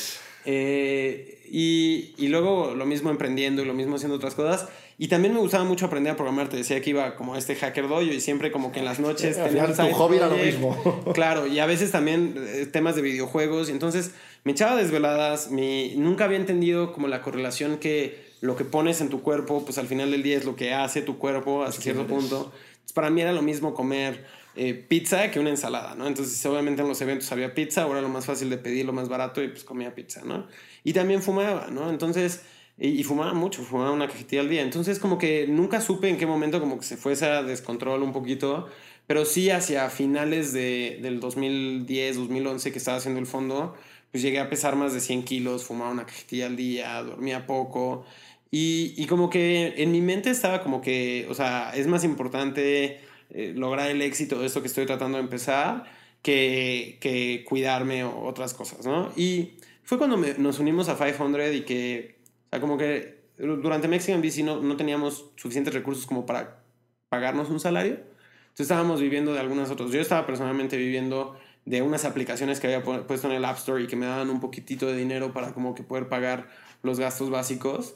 Speaker 2: Eh, y, y, luego lo mismo emprendiendo y lo mismo haciendo otras cosas. Y también me gustaba mucho aprender a programar. Te decía que iba como este hacker dojo y siempre como que en las noches
Speaker 1: tenía tu hobby era lo mismo.
Speaker 2: claro, y a veces también eh, temas de videojuegos. Y entonces me echaba desveladas. Mi, nunca había entendido como la correlación que lo que pones en tu cuerpo, pues al final del día es lo que hace tu cuerpo hasta cierto punto. Entonces, para mí era lo mismo comer eh, pizza que una ensalada, ¿no? Entonces, obviamente en los eventos había pizza, ahora lo más fácil de pedir, lo más barato, y pues comía pizza, ¿no? Y también fumaba, ¿no? Entonces, y, fumaba mucho, fumaba una cajetilla al día. Entonces, como que nunca supe en qué momento como que se fuese a descontrol un poquito, pero sí hacia finales de, del 2010, 2011 que estaba haciendo el fondo, pues llegué a pesar más de 100 kilos, fumaba una cajetilla al día, dormía poco. Y, y como que en mi mente estaba como que, o sea, es más importante eh, lograr el éxito de esto que estoy tratando de empezar que, que cuidarme o otras cosas, ¿no? Y fue cuando nos unimos a 500 y que, o sea, como que durante Mexican BC no, no teníamos suficientes recursos como para pagarnos un salario. Entonces estábamos viviendo de algunas otras. Yo estaba personalmente viviendo de unas aplicaciones que había puesto en el App Store y que me daban un poquitito de dinero para como que poder pagar los gastos básicos.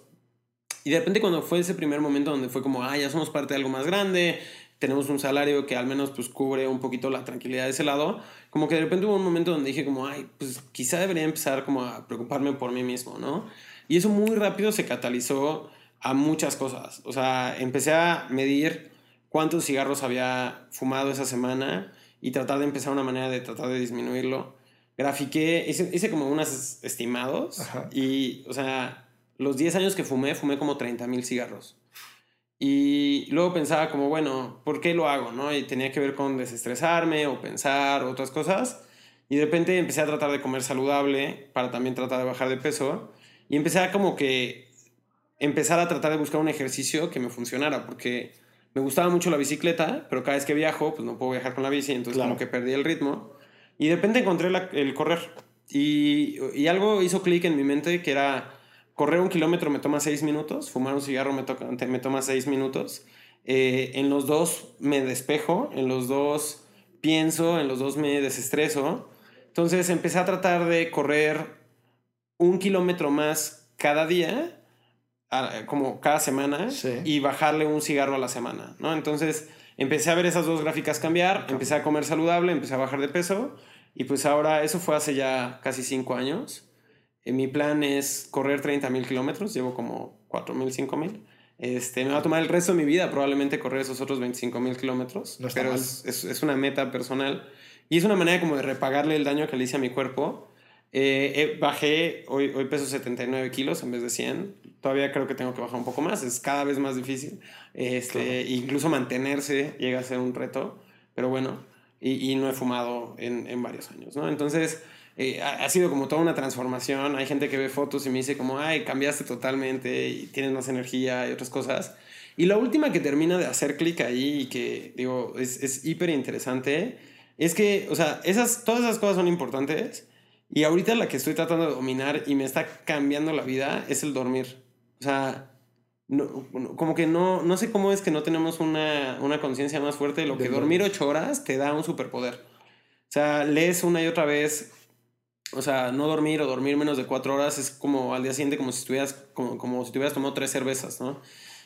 Speaker 2: Y de repente cuando fue ese primer momento donde fue como, ah, ya somos parte de algo más grande, tenemos un salario que al menos pues cubre un poquito la tranquilidad de ese lado, como que de repente hubo un momento donde dije como, ay, pues quizá debería empezar como a preocuparme por mí mismo, ¿no? Y eso muy rápido se catalizó a muchas cosas. O sea, empecé a medir cuántos cigarros había fumado esa semana y tratar de empezar una manera de tratar de disminuirlo. Grafiqué, hice, hice como unos estimados
Speaker 1: Ajá.
Speaker 2: y, o sea, los 10 años que fumé, fumé como 30 mil cigarros. Y luego pensaba como, bueno, ¿por qué lo hago? ¿no? Y tenía que ver con desestresarme o pensar otras cosas. Y de repente empecé a tratar de comer saludable para también tratar de bajar de peso. Y empecé a como que empezar a tratar de buscar un ejercicio que me funcionara, porque me gustaba mucho la bicicleta, pero cada vez que viajo, pues no puedo viajar con la bici, entonces
Speaker 1: Claro.
Speaker 2: como que perdí el ritmo. Y de repente encontré la- el correr. Y, y algo hizo clic en mi mente que era correr un kilómetro me toma seis minutos, fumar un cigarro me, toca, me toma seis minutos. Eh, en los dos me despejo, en los dos pienso, en los dos me desestreso. Entonces empecé a tratar de correr un kilómetro más cada día, como cada semana,
Speaker 1: Sí.
Speaker 2: y bajarle un cigarro a la semana, ¿no? Entonces empecé a ver esas dos gráficas cambiar, empecé a comer saludable, empecé a bajar de peso, y pues ahora eso fue hace ya casi cinco años. Eh, mi plan es correr 30 mil kilómetros, llevo como 4 mil, 5 mil. Este, me va a tomar el resto de mi vida probablemente correr esos otros 25 mil kilómetros,
Speaker 1: No
Speaker 2: pero es, es, es una meta personal y es una manera como de repagarle el daño que le hice a mi cuerpo. Eh, eh, bajé, hoy, hoy peso 79 kilos en vez de 100. Todavía creo que tengo que bajar un poco más, es cada vez más difícil. Este, Incluso mantenerse llega a ser un reto, pero bueno, y, y no he fumado en, en varios años, ¿no? Entonces, eh, ha, ha sido como toda una transformación. Hay gente que ve fotos y me dice como, ay, cambiaste totalmente y tienes más energía y otras cosas. Y la última que termina de hacer clic ahí y que, digo, es, es hiper interesante, es que, o sea, esas, todas esas cosas son importantes. Y ahorita la que estoy tratando de dominar y me está cambiando la vida es el dormir. O sea, no, como que no, no sé cómo es que no tenemos una, una conciencia más fuerte de lo que
Speaker 1: dormir
Speaker 2: ocho horas te da un superpoder. O sea, lees una y otra vez O sea, no dormir o dormir menos de cuatro horas es como al día siguiente como si estuvieras, como, como si tuvieras tomado tres cervezas, ¿no?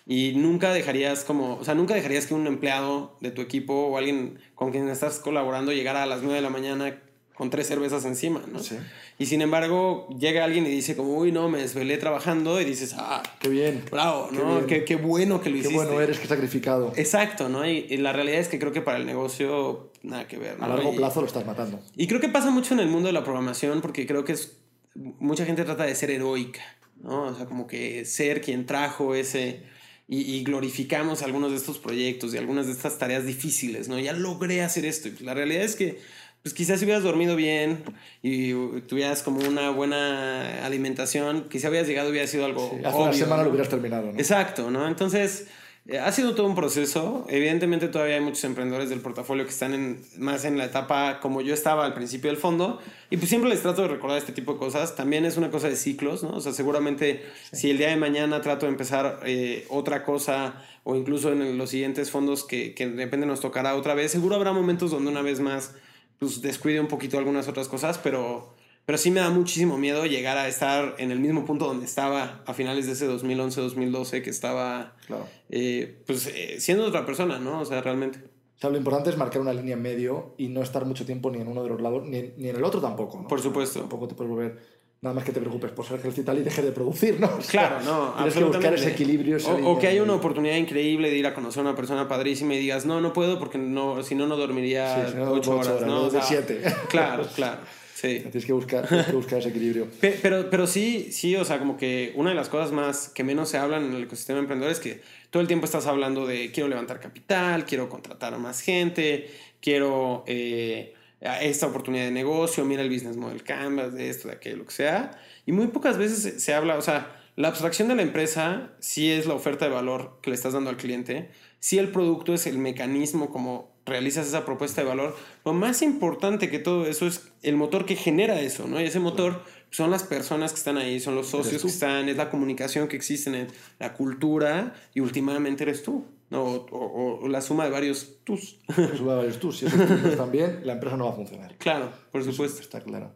Speaker 2: Y nunca dejarías como, o sea, nunca dejarías que un empleado de tu equipo o alguien con quien estás colaborando llegara a las 9 de la mañana con tres cervezas encima, ¿no?
Speaker 1: Sí.
Speaker 2: Y sin embargo, llega alguien y dice como, uy, no, me desvelé trabajando y dices, ah,
Speaker 1: Qué bien.
Speaker 2: bravo,
Speaker 1: Qué
Speaker 2: ¿no?
Speaker 1: bien.
Speaker 2: Qué, qué bueno que lo
Speaker 1: Qué
Speaker 2: hiciste.
Speaker 1: bueno eres, qué sacrificado.
Speaker 2: Exacto, ¿no? Y, y la realidad es que creo que para el negocio, nada que ver. ¿no?
Speaker 1: A largo
Speaker 2: Y-
Speaker 1: plazo lo estás matando.
Speaker 2: y creo que pasa mucho en el mundo de la programación porque creo que es mucha gente trata de ser heroica, ¿no? O sea, como que ser quien trajo ese y, y glorificamos algunos de estos proyectos y algunas de estas tareas difíciles, ¿no? Ya logré hacer esto. Y pues la realidad es que pues quizás si hubieras dormido bien y tuvieras como una buena alimentación, quizás hubieras llegado y hubiera sido algo
Speaker 1: Sí, hace una
Speaker 2: obvio,
Speaker 1: semana
Speaker 2: ¿no?
Speaker 1: lo hubieras terminado, ¿no?
Speaker 2: Exacto, ¿no? Entonces, eh, ha sido todo un proceso. Evidentemente todavía hay muchos emprendedores del portafolio que están en, más en la etapa como yo estaba al principio del fondo. Y pues siempre les trato de recordar este tipo de cosas. También es una cosa de ciclos, ¿no? O sea, seguramente si el día de mañana trato de empezar eh, otra cosa o incluso en los siguientes fondos que, que de repente nos tocará otra vez, seguro habrá momentos donde una vez más pues descuide un poquito algunas otras cosas, pero... Pero sí me da muchísimo miedo llegar a estar en el mismo punto donde estaba a finales de ese 2011-2012, que estaba
Speaker 1: Claro.
Speaker 2: eh, pues eh, siendo otra persona, ¿no? O sea, realmente.
Speaker 1: O sea, lo importante es marcar una línea en medio y no estar mucho tiempo ni en uno de los lados, ni, ni en el otro tampoco, ¿no?
Speaker 2: Por supuesto.
Speaker 1: Tampoco te puedes volver... Nada más que te preocupes por ser ejercital y dejes de producir, ¿no? O sea,
Speaker 2: Claro, no,
Speaker 1: Tienes que buscar ese equilibrio.
Speaker 2: O, que haya una oportunidad increíble de ir a conocer a una persona padrísima y digas, no, no puedo porque no, si no, no dormiría
Speaker 1: Sí, si no,
Speaker 2: ocho
Speaker 1: ocho
Speaker 2: horas,
Speaker 1: horas,
Speaker 2: ¿no?
Speaker 1: no,
Speaker 2: O sea,
Speaker 1: siete.
Speaker 2: Claro, claro. Sí.
Speaker 1: Tienes que buscar, tienes que buscar ese equilibrio.
Speaker 2: Pe- Pero, pero sí, sí, o sea, como que una de las cosas más que menos se hablan en el ecosistema emprendedor es que todo el tiempo estás hablando de quiero levantar capital, quiero contratar a más gente, quiero eh, esta oportunidad de negocio, mira el business model canvas, de esto, de aquello, lo que sea. Y muy pocas veces se, se habla, o sea, la abstracción de la empresa sí es la oferta de valor que le estás dando al cliente, sí el producto es el mecanismo como realizas esa propuesta de valor. Lo más importante que todo eso es el motor que genera eso, ¿no? Y ese motor son las personas que están ahí, son los socios que están, es la comunicación que existe, en la cultura y últimamente eres tú, ¿no? O, o- o la suma de varios tus.
Speaker 1: Pues va a varios tú. Si esos tú están bien, la empresa no va a funcionar.
Speaker 2: claro, por supuesto.
Speaker 1: Está claro.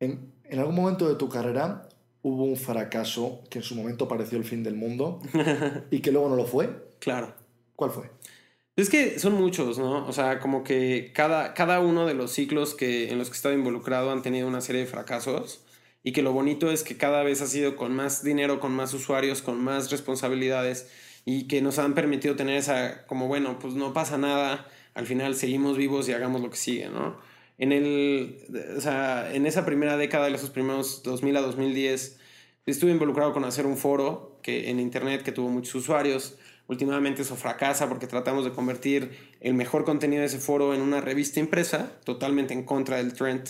Speaker 1: En, en algún momento de tu carrera hubo un fracaso que en su momento pareció el fin del mundo y que luego no lo fue.
Speaker 2: Claro.
Speaker 1: ¿Cuál fue?
Speaker 2: Es que son muchos, ¿no? O sea, como que cada, cada uno de los ciclos que, en los que he estado involucrado han tenido una serie de fracasos y que lo bonito es que cada vez ha sido con más dinero, con más usuarios, con más responsabilidades y que nos han permitido tener esa, como bueno, pues no pasa nada, al final seguimos vivos y hagamos lo que sigue, ¿no? En, el, o sea, en esa primera década, de esos primeros 2000 a 2010, estuve involucrado con hacer un foro que, en internet que tuvo muchos usuarios. Últimamente eso fracasa porque tratamos de convertir el mejor contenido de ese foro en una revista impresa, totalmente en contra del trend.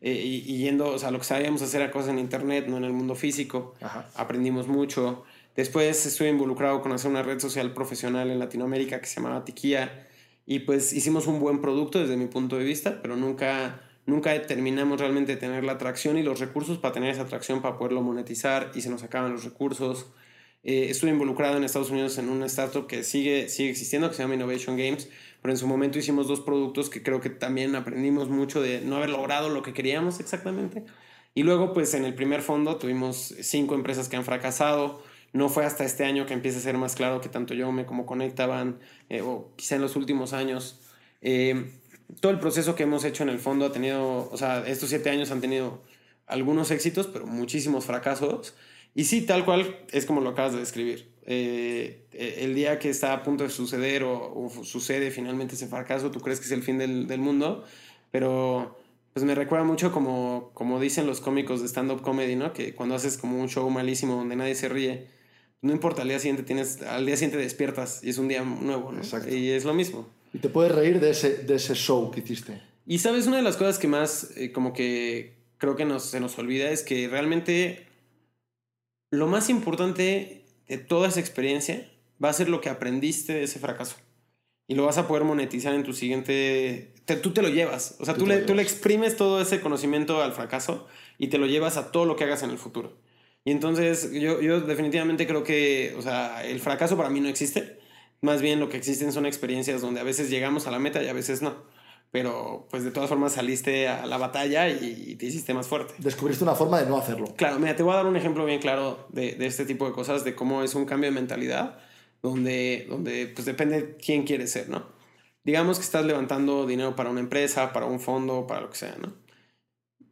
Speaker 2: eh, y, y yendo, o sea, lo que sabíamos hacer era cosas en internet, no en el mundo físico.
Speaker 1: Ajá.
Speaker 2: Aprendimos mucho. Después estuve involucrado con hacer una red social profesional en Latinoamérica que se llamaba Tiquía. Y pues hicimos un buen producto desde mi punto de vista, pero nunca, nunca terminamos realmente de tener la atracción y los recursos para tener esa atracción, para poderlo monetizar y se nos acaban los recursos. Eh, estuve involucrado en Estados Unidos en una startup que sigue, sigue existiendo, que se llama Innovation Games, pero en su momento hicimos dos productos que creo que también aprendimos mucho de no haber logrado lo que queríamos exactamente. Y luego, pues en el primer fondo tuvimos cinco empresas que han fracasado. No fue hasta este año que empieza a ser más claro que tanto yo me como Conectaban, eh, o quizá en los últimos años. Eh, todo el proceso que hemos hecho en el fondo ha tenido, o sea, estos siete años han tenido algunos éxitos, pero muchísimos fracasos. Y sí, tal cual es como lo acabas de describir. Eh, el día que está a punto de suceder o, o sucede finalmente ese fracaso, tú crees que es el fin del, del mundo, pero pues me recuerda mucho como, como dicen los cómicos de stand-up comedy, ¿no? Que cuando haces como un show malísimo donde nadie se ríe, no importa, al día siguiente tienes, al día siguiente despiertas y es un día nuevo, ¿no?
Speaker 1: Exacto.
Speaker 2: Y es lo mismo.
Speaker 1: Y te puedes reír de ese, de ese show que hiciste.
Speaker 2: Y sabes, una de las cosas que más eh, como que creo que nos, se nos olvida es que realmente lo más importante de toda esa experiencia va a ser lo que aprendiste de ese fracaso. Y lo vas a poder monetizar en tu siguiente... te- tú te lo llevas. O sea,
Speaker 1: Tú
Speaker 2: le, tú le exprimes todo ese conocimiento al fracaso y te lo llevas a todo lo que hagas en el futuro. Y entonces yo, yo definitivamente creo que, o sea, el fracaso para mí no existe. Más bien lo que existen son experiencias donde a veces llegamos a la meta y a veces no. pero pues de todas formas saliste a la batalla y, y te hiciste más fuerte.
Speaker 1: Descubriste una forma de no hacerlo.
Speaker 2: Claro, mira, te voy a dar un ejemplo bien claro de, de este tipo de cosas, de cómo es un cambio de mentalidad, donde, donde pues depende quién quieres ser, ¿no? Digamos que estás levantando dinero para una empresa, para un fondo, para lo que sea, ¿no?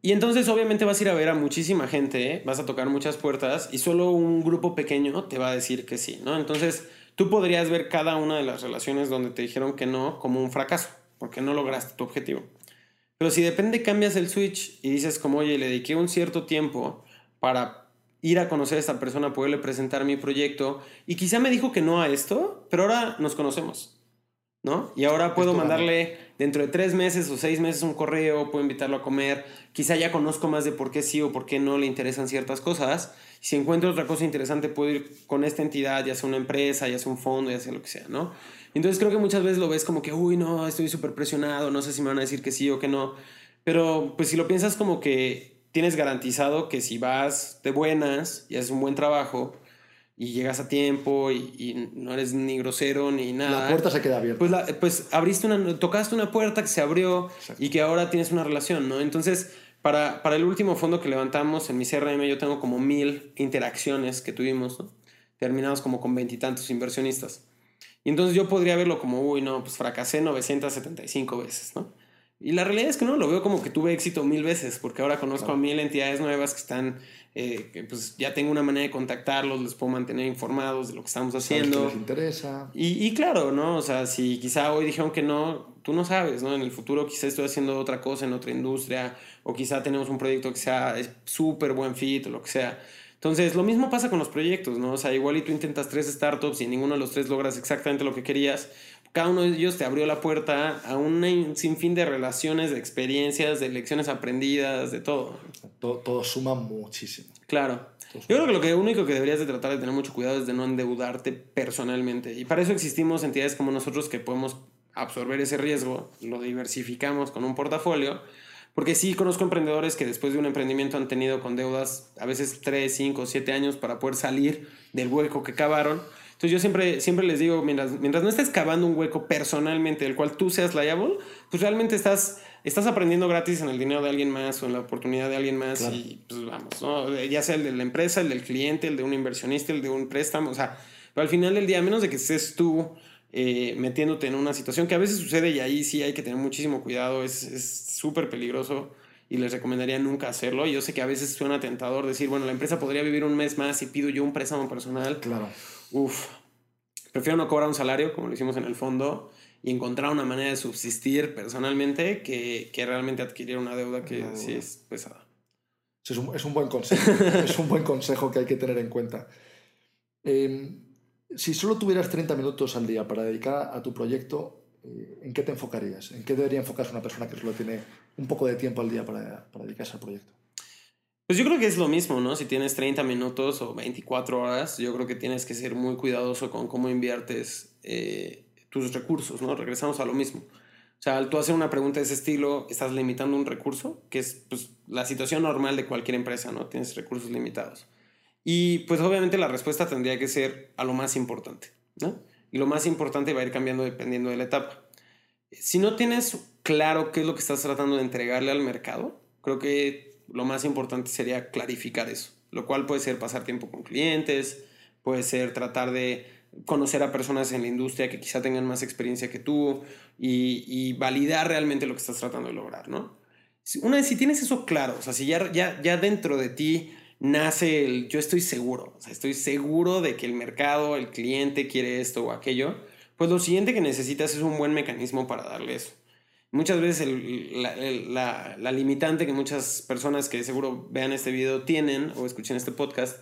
Speaker 2: Y entonces obviamente vas a ir a ver a muchísima gente, ¿eh? vas a tocar muchas puertas y solo un grupo pequeño te va a decir que sí, ¿no? Entonces tú podrías ver cada una de las relaciones donde te dijeron que no como un fracaso, porque no lograste tu objetivo. Pero si depende cambias el switch y dices como, oye, le dediqué un cierto tiempo para ir a conocer a esta persona, poderle presentar mi proyecto y quizá me dijo que no a esto, pero ahora nos conocemos. ¿No? Y ahora puedo mandarle dentro de tres meses o seis meses un correo, puedo invitarlo a comer, quizá ya conozco más de por qué sí o por qué no le interesan ciertas cosas. Si encuentro otra cosa interesante, puedo ir con esta entidad, ya sea una empresa, ya sea un fondo, ya sea lo que sea, ¿no? Entonces creo que muchas veces lo ves como que, uy, no, estoy súper presionado, no sé si me van a decir que sí o que no. Pero pues si lo piensas como que tienes garantizado que si vas de buenas y haces un buen trabajo, y llegas a tiempo y, y, no eres ni grosero ni nada.
Speaker 1: La puerta se queda abierta.
Speaker 2: Pues, la, pues abriste una, tocaste una puerta que se abrió Exacto. y que ahora tienes una relación, ¿no? Entonces, para, para el último fondo que levantamos en mi CRM, yo tengo como mil interacciones que tuvimos, ¿no? Terminados como con veintitantos inversionistas. Y entonces yo podría verlo como, uy, no, pues fracasé 975 veces, ¿no? Y la realidad es que no, lo veo como que tuve éxito mil veces, porque ahora conozco claro. a mil entidades nuevas que están, eh, pues ya tengo una manera de contactarlos, les puedo mantener informados de lo que estamos haciendo.
Speaker 1: Que les interesa.
Speaker 2: Y, y, claro, ¿no? O sea, si quizá hoy dijeron que no, tú no sabes, ¿no? En el futuro quizá estoy haciendo otra cosa en otra industria, o quizá tenemos un proyecto que sea súper buen fit o lo que sea. Entonces, lo mismo pasa con los proyectos, ¿no? O sea, igual y tú intentas tres startups y ninguno de los tres logras exactamente lo que querías cada uno de ellos te abrió la puerta a un sinfín de relaciones, de experiencias, de lecciones aprendidas, de todo.
Speaker 1: Todo, todo suma muchísimo.
Speaker 2: Claro. Yo creo que lo que único que deberías de tratar de tener mucho cuidado es de no endeudarte personalmente. Y para eso existimos entidades como nosotros que podemos absorber ese riesgo, lo diversificamos con un portafolio. Porque sí conozco emprendedores que después de un emprendimiento han tenido con deudas a veces 3, 5, 7 años para poder salir del hueco que cavaron entonces yo siempre, siempre les digo, mientras, mientras no estés cavando un hueco personalmente del cual tú seas liable, pues realmente estás, estás aprendiendo gratis en el dinero de alguien más o en la oportunidad de alguien más claro. y pues vamos, ¿no? ya sea el de la empresa, el del cliente, el de un inversionista, el de un préstamo, o sea, pero al final del día, a menos de que estés tú eh, metiéndote en una situación que a veces sucede y ahí sí hay que tener muchísimo cuidado, es súper peligroso y les recomendaría nunca hacerlo. Yo sé que a veces suena tentador decir, bueno, la empresa podría vivir un mes más y pido yo un préstamo personal.
Speaker 1: Claro.
Speaker 2: Uf, prefiero no cobrar un salario, como lo hicimos en el fondo, y encontrar una manera de subsistir personalmente que, que realmente adquirir una deuda que no. sí es pesada.
Speaker 1: Es un, es un buen consejo, es un buen consejo que hay que tener en cuenta. Eh, si solo tuvieras 30 minutos al día para dedicar a tu proyecto, eh, ¿en qué te enfocarías? ¿En qué debería enfocarse una persona que solo tiene un poco de tiempo al día para, para dedicarse al proyecto?
Speaker 2: Pues yo creo que es lo mismo, ¿no? Si tienes 30 minutos o 24 horas, yo creo que tienes que ser muy cuidadoso con cómo inviertes eh, tus recursos, ¿no? Regresamos a lo mismo. O sea, al tú hacer una pregunta de ese estilo, estás limitando un recurso, que es pues, la situación normal de cualquier empresa, ¿no? Tienes recursos limitados. Y pues obviamente la respuesta tendría que ser a lo más importante, ¿no? Y lo más importante va a ir cambiando dependiendo de la etapa. Si no tienes claro qué es lo que estás tratando de entregarle al mercado, creo que lo más importante sería clarificar eso, lo cual puede ser pasar tiempo con clientes, puede ser tratar de conocer a personas en la industria que quizá tengan más experiencia que tú y, validar realmente lo que estás tratando de lograr, ¿no? Una vez si tienes eso claro, o sea, si ya, ya, ya dentro de ti nace el yo estoy seguro, o sea, estoy seguro de que el mercado, el cliente quiere esto o aquello, pues lo siguiente que necesitas es un buen mecanismo para darle eso. Muchas veces el, la, la, la, limitante que muchas personas que seguro vean este video tienen o escuchen este podcast,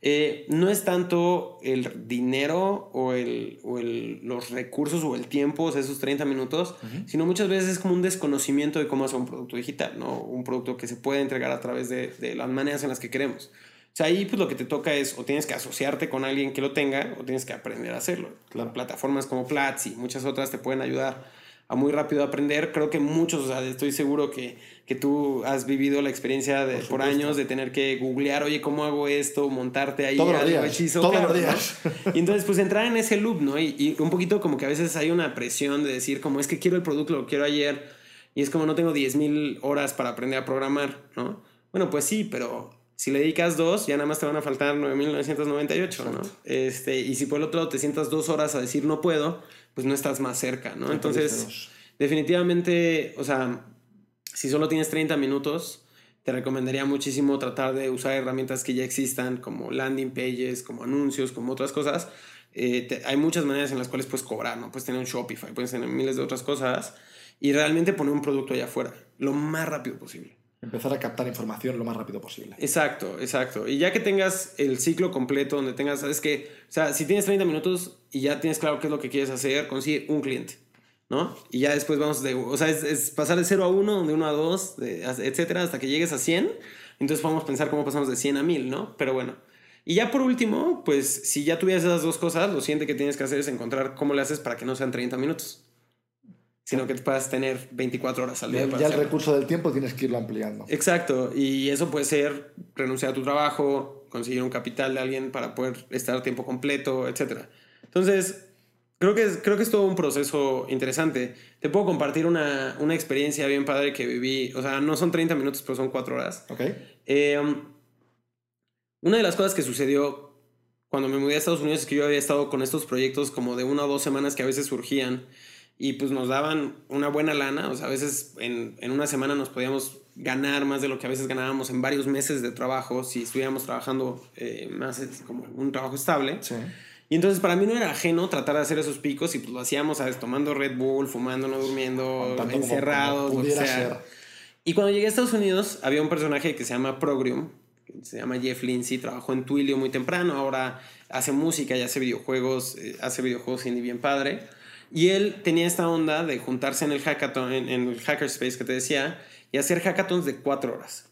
Speaker 2: eh, no es tanto el dinero o, el, o el, los recursos o el tiempo, o sea, esos 30 minutos, uh -huh. sino muchas veces es como un desconocimiento de cómo hacer un producto digital, ¿no? Un producto que se puede entregar a través de, de las maneras en las que queremos. O sea, ahí pues lo que te toca es o tienes que asociarte con alguien que lo tenga o tienes que aprender a hacerlo. Claro. Plataformas como Platzi y muchas otras te pueden ayudar a muy rápido aprender. Creo que muchos, o sea, estoy seguro que, que tú has vivido la experiencia de, por, por, años de tener que googlear, oye, ¿cómo hago esto? Montarte ahí
Speaker 1: todos los días,
Speaker 2: hechizo.
Speaker 1: Todos
Speaker 2: claro,
Speaker 1: los días.
Speaker 2: ¿no? Y entonces, pues entrar en ese loop, ¿no? Y, y, un poquito como que a veces hay una presión de decir, como es que quiero el producto, lo quiero ayer. Y es como no tengo 10.000 horas para aprender a programar, ¿no? Bueno, pues sí, pero si le dedicas dos, ya nada más te van a faltar 9.998, ¿no? Este, y si por el otro lado te sientas dos horas a decir no puedo, pues no estás más cerca, ¿no? Entonces, definitivamente, o sea, si solo tienes 30 minutos, te recomendaría muchísimo tratar de usar herramientas que ya existan, como landing pages, como anuncios, como otras cosas. Eh, te- hay muchas maneras en las cuales puedes cobrar, ¿no? Puedes tener un Shopify, puedes tener miles de otras cosas y realmente poner un producto allá afuera lo más rápido posible.
Speaker 1: Empezar a captar información lo más rápido posible.
Speaker 2: Exacto, exacto. Y ya que tengas el ciclo completo, donde tengas, sabes que, o sea, si tienes 30 minutos y ya tienes claro qué es lo que quieres hacer, consigue un cliente, ¿no? Y ya después vamos de, o sea, es, pasar de 0 a 1, de 1 a 2, de, etcétera, hasta que llegues a 100. Entonces podemos pensar cómo pasamos de 100 a 1000, ¿no? Pero bueno. Y ya por último, pues si ya tuvieras esas dos cosas, lo siguiente que tienes que hacer es encontrar cómo le haces para que no sean 30 minutos, sino que puedas tener 24 horas al día.
Speaker 1: Ya, ya el recurso del tiempo tienes que irlo ampliando.
Speaker 2: Exacto, y eso puede ser renunciar a tu trabajo, conseguir un capital de alguien para poder estar a tiempo completo, etc. Entonces, creo que es, creo que es todo un proceso interesante. Te puedo compartir una, una experiencia bien padre que viví, o sea, no son 30 minutos, pero son 4 horas.
Speaker 1: ¿Ok?
Speaker 2: Eh, una de las cosas que sucedió cuando me mudé a Estados Unidos es que yo había estado con estos proyectos como de una o dos semanas que a veces surgían y pues nos daban una buena lana, o sea, a veces en, en una semana nos podíamos ganar más de lo que a veces ganábamos en varios meses de trabajo si estuviéramos trabajando eh, más es como un trabajo estable.
Speaker 1: Sí.
Speaker 2: Y entonces para mí no era ajeno tratar de hacer esos picos y pues lo hacíamos, ¿sabes? Tomando Red Bull, fumando, no durmiendo,
Speaker 1: Tanto como-
Speaker 2: encerrados,
Speaker 1: como
Speaker 2: lo que sea.
Speaker 1: ser.
Speaker 2: Y cuando llegué a Estados Unidos, había un personaje que se llama Progrum, que se llama Jeff Lindsay, trabajó en Twilio muy temprano, ahora hace música y hace videojuegos, eh, hace videojuegos indie bien padre. Y él tenía esta onda de juntarse en el hackathon, en, en el hackerspace que te decía, y hacer hackathons de cuatro horas.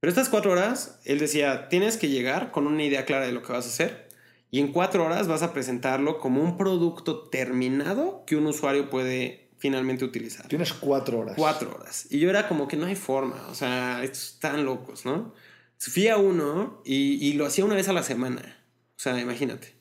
Speaker 2: Pero estas cuatro horas, él decía, tienes que llegar con una idea clara de lo que vas a hacer. Y en cuatro horas vas a presentarlo como un producto terminado que un usuario puede finalmente utilizar.
Speaker 1: Tienes cuatro horas.
Speaker 2: Cuatro horas. Y yo era como que no hay forma. O sea, estos están locos, ¿no? Fui a uno y, y lo hacía una vez a la semana. O sea, imagínate.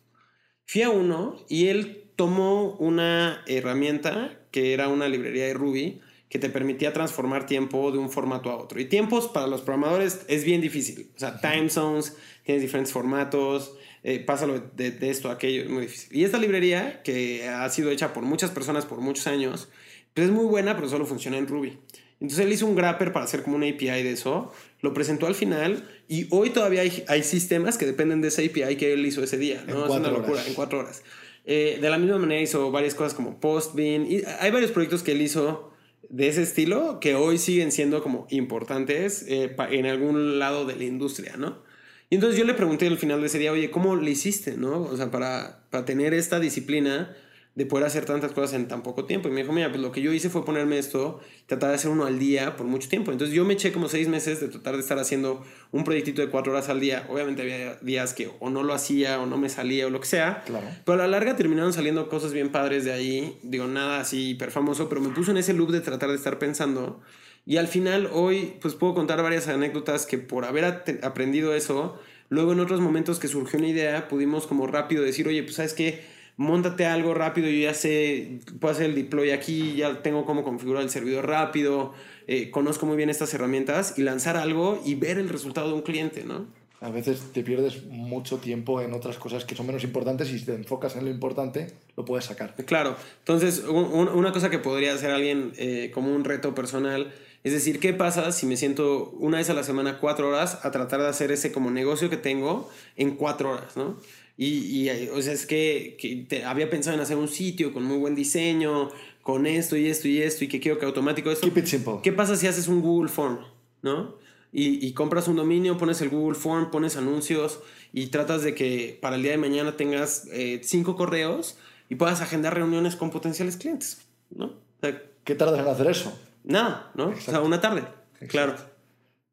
Speaker 2: Fui a uno y él tomó una herramienta que era una librería de Ruby que te permitía transformar tiempo de un formato a otro. Y tiempos para los programadores es bien difícil. O sea, time zones, tienes diferentes formatos, eh, pásalo de, de esto a aquello, es muy difícil. Y esta librería, que ha sido hecha por muchas personas por muchos años, pues es muy buena, pero solo funciona en Ruby. Entonces él hizo un grapper para hacer como una API de eso, lo presentó al final y hoy todavía hay, hay sistemas que dependen de esa API que él hizo ese día.
Speaker 1: En
Speaker 2: ¿no? Es
Speaker 1: cuatro
Speaker 2: una locura,
Speaker 1: horas.
Speaker 2: en cuatro horas. Eh, de la misma manera hizo varias cosas como Postbin y hay varios proyectos que él hizo de ese estilo que hoy siguen siendo como importantes eh, en algún lado de la industria, ¿no? Y entonces yo le pregunté al final de ese día, oye, ¿cómo le hiciste, no? O sea, para, para tener esta disciplina de poder hacer tantas cosas en tan poco tiempo. Y me dijo, mira, pues lo que yo hice fue ponerme esto, tratar de hacer uno al día por mucho tiempo. Entonces yo me eché como seis meses de tratar de estar haciendo un proyectito de cuatro horas al día. Obviamente había días que o no lo hacía o no me salía o lo que sea.
Speaker 1: Claro.
Speaker 2: Pero a la larga terminaron saliendo cosas bien padres de ahí. Digo, nada así hiper famoso, pero me puso en ese loop de tratar de estar pensando. Y al final, hoy, pues puedo contar varias anécdotas que por haber aprendido eso, luego en otros momentos que surgió una idea, pudimos como rápido decir, oye, pues sabes qué, montate algo rápido, yo ya sé, puedo hacer el deploy aquí, ya tengo cómo configurar el servidor rápido, eh, conozco muy bien estas herramientas y lanzar algo y ver el resultado de un cliente, ¿no?
Speaker 1: A veces te pierdes mucho tiempo en otras cosas que son menos importantes y si te enfocas en lo importante, lo puedes sacar.
Speaker 2: Claro, entonces un- un- una cosa que podría hacer alguien eh, como un reto personal es decir, ¿qué pasa si me siento una vez a la semana cuatro horas a tratar de hacer ese como negocio que tengo en cuatro horas, ¿no? Y, y, o sea, es que, que te- había pensado en hacer un sitio con muy buen diseño, con esto y esto y esto, y que quiero que automático esto.
Speaker 1: Keep it simple.
Speaker 2: ¿Qué pasa si haces un Google Form, no? Y, y compras un dominio, pones el Google Form, pones anuncios y tratas de que para el día de mañana tengas eh, cinco correos y puedas agendar reuniones con potenciales clientes, ¿no? O sea,
Speaker 1: ¿Qué tardas en hacer eso?
Speaker 2: nada, ¿no? O sea,
Speaker 1: Exacto.
Speaker 2: una tarde, claro.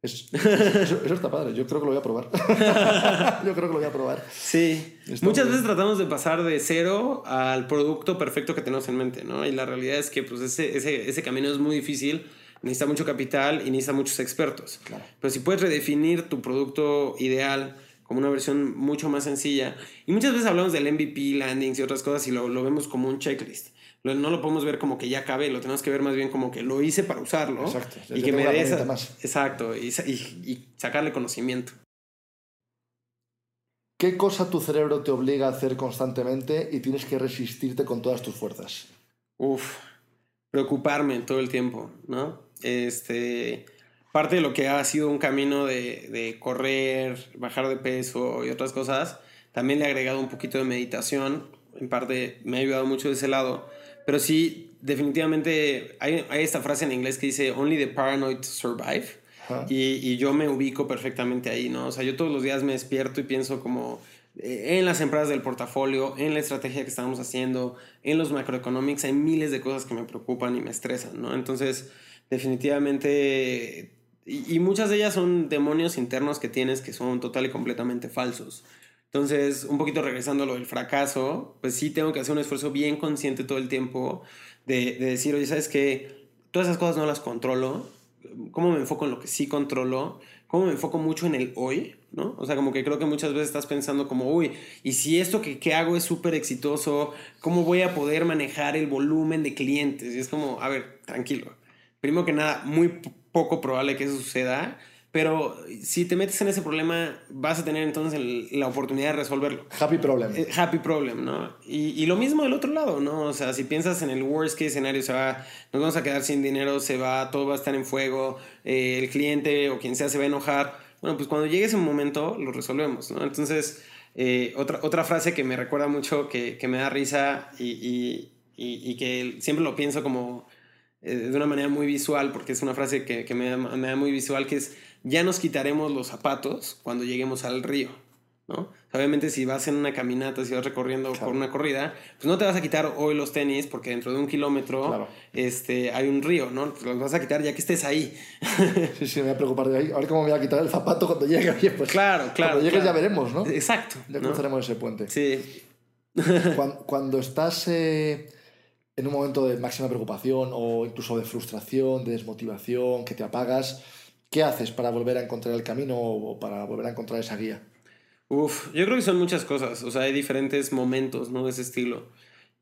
Speaker 1: Es- eso, eso está padre, yo creo que lo voy a probar. yo creo que lo voy a probar.
Speaker 2: Sí,
Speaker 1: Está
Speaker 2: muchas
Speaker 1: muy
Speaker 2: veces tratamos de pasar de cero al producto perfecto que tenemos en mente, ¿no? Y la realidad es que pues, ese, ese, ese camino es muy difícil, necesita mucho capital y necesita muchos expertos.
Speaker 1: Claro.
Speaker 2: Pero si puedes redefinir tu producto ideal como una versión mucho más sencilla. Y muchas veces hablamos del MVP, landings y otras cosas y lo, lo vemos como un checklist. No lo podemos ver como que ya acabé, lo tenemos que ver más bien como que lo hice para usarlo.
Speaker 1: Exacto, ya
Speaker 2: Y que me. Exacto, y, y- y sacarle conocimiento.
Speaker 1: ¿Qué cosa tu cerebro te obliga a hacer constantemente y tienes que resistirte con todas tus fuerzas?
Speaker 2: Uf, preocuparme todo el tiempo, ¿no? Este, parte de lo que ha sido un camino de, de correr, bajar de peso y otras cosas, también le he agregado un poquito de meditación, en parte me ha ayudado mucho de ese lado, pero sí, definitivamente hay, hay esta frase en inglés que dice, only the paranoid survive. Y, y yo me ubico perfectamente ahí, ¿no? O sea, yo todos los días me despierto y pienso como eh, en las empresas del portafolio, en la estrategia que estamos haciendo, en los macroeconomics, hay miles de cosas que me preocupan y me estresan, ¿no? Entonces, definitivamente, y muchas de ellas son demonios internos que tienes que son total y completamente falsos. Entonces, un poquito regresando a lo del fracaso, pues sí tengo que hacer un esfuerzo bien consciente todo el tiempo de, de decir, oye, ¿sabes qué? Todas esas cosas no las controlo. ¿Cómo me enfoco en lo que sí controlo? ¿Cómo me enfoco mucho en el hoy? ¿no? O sea, como que creo que muchas veces estás pensando como, uy, y si esto que, que hago es súper exitoso, ¿cómo voy a poder manejar el volumen de clientes? Y es como, a ver, tranquilo. Primero que nada, muy poco probable que eso suceda, pero si te metes en ese problema, vas a tener entonces el- la oportunidad de resolverlo.
Speaker 1: Happy problem.
Speaker 2: Eh, Happy problem, ¿no? Y, y lo mismo del otro lado, ¿no? O sea, si piensas en el worst case escenario, se va, nos vamos a quedar sin dinero, se va, todo va a estar en fuego, eh, el cliente o quien sea se va a enojar. Bueno, pues cuando llegue ese momento, lo resolvemos, ¿no? Entonces, eh, otra, otra frase que me recuerda mucho, que, que me da risa y, y, y- que siempre lo pienso como eh, de una manera muy visual, porque es una frase que, que me, me da muy visual, que es, ya nos quitaremos los zapatos cuando lleguemos al río, ¿no? Obviamente si vas en una caminata, si vas recorriendo por una corrida, pues no te vas a quitar hoy los tenis porque dentro de un kilómetro
Speaker 1: Claro.
Speaker 2: este, hay un río, ¿no? Los vas a quitar ya que estés ahí.
Speaker 1: Sí, sí, me voy a preocupar de ahí. A ver cómo me voy a quitar el zapato cuando llegue. Pues
Speaker 2: Claro, claro.
Speaker 1: Cuando llegues
Speaker 2: claro.
Speaker 1: ya veremos, ¿no?
Speaker 2: Exacto.
Speaker 1: Ya
Speaker 2: ¿no?
Speaker 1: cruzaremos ese puente.
Speaker 2: Sí.
Speaker 1: Cuan- Cuando, estás eh, en un momento de máxima preocupación o incluso de frustración, de desmotivación, que te apagas, ¿qué haces para volver a encontrar el camino o para volver a encontrar esa guía?
Speaker 2: Uf, yo creo que son muchas cosas, o sea, hay diferentes momentos, ¿no? De ese estilo.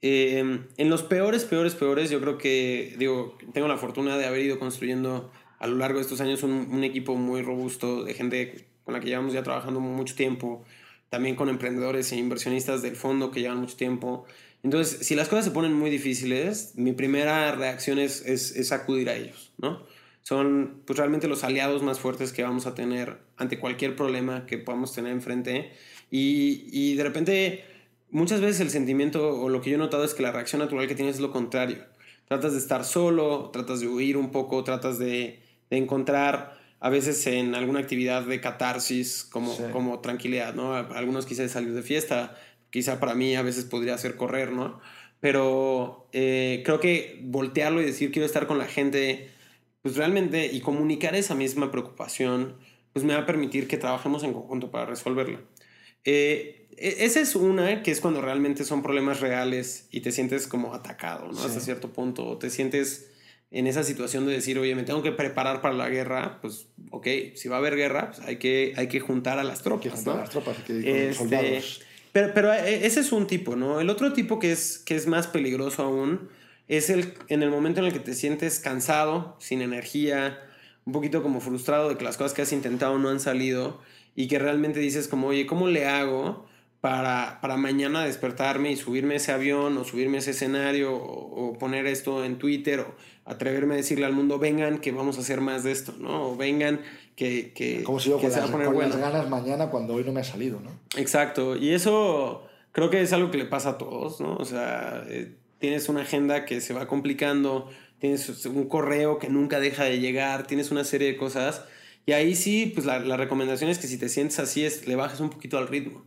Speaker 2: Eh, en los peores, peores, peores, yo creo que, digo, tengo la fortuna de haber ido construyendo a lo largo de estos años un, un equipo muy robusto de gente con la que llevamos ya trabajando mucho tiempo, también con emprendedores e inversionistas del fondo que llevan mucho tiempo. Entonces, si las cosas se ponen muy difíciles, mi primera reacción es, es, es acudir a ellos, ¿no? Son pues realmente los aliados más fuertes que vamos a tener ante cualquier problema que podamos tener enfrente. Y, y de repente, muchas veces el sentimiento o lo que yo he notado es que la reacción natural que tienes es lo contrario. Tratas de estar solo, tratas de huir un poco, tratas de, de encontrar a veces en alguna actividad de catarsis como,
Speaker 1: Sí.
Speaker 2: como tranquilidad, ¿no? Algunos quizás salir de fiesta, quizá para mí a veces podría ser correr, ¿no? Pero eh, creo que voltearlo y decir quiero estar con la gente, pues realmente, y comunicar esa misma preocupación, pues me va a permitir que trabajemos en conjunto para resolverla. Eh, e- esa es una, que es cuando realmente son problemas reales y te sientes como atacado, ¿no?
Speaker 1: Sí.
Speaker 2: Hasta cierto punto, o te sientes en esa situación de decir, oye, me tengo que preparar para la guerra, pues, ok, si va a haber guerra, pues hay que, hay que juntar a las tropas,
Speaker 1: Hay que juntar
Speaker 2: ¿no?
Speaker 1: a las tropas, hay que ir con los
Speaker 2: Este,
Speaker 1: soldados.
Speaker 2: pero, pero eh, ese es un tipo, ¿no? El otro tipo que es, que es más peligroso aún es el en el momento en el que te sientes cansado, sin energía, un poquito como frustrado de que las cosas que has intentado no han salido y que realmente dices como, oye, ¿cómo le hago para, para mañana despertarme y subirme a ese avión o subirme a ese escenario o, o poner esto en Twitter o atreverme a decirle al mundo, vengan que vamos a hacer más de esto, ¿no? O vengan que, que,
Speaker 1: Como si yo
Speaker 2: que
Speaker 1: con,
Speaker 2: se va
Speaker 1: las,
Speaker 2: a poner
Speaker 1: con
Speaker 2: bueno.
Speaker 1: las ganas mañana cuando hoy no me ha salido, ¿no?
Speaker 2: Exacto, y eso creo que es algo que le pasa a todos, ¿no? O sea, eh, tienes una agenda que se va complicando, tienes un correo que nunca deja de llegar, tienes una serie de cosas, y ahí sí, pues la, la recomendación es que si te sientes así, es, le bajes un poquito al ritmo.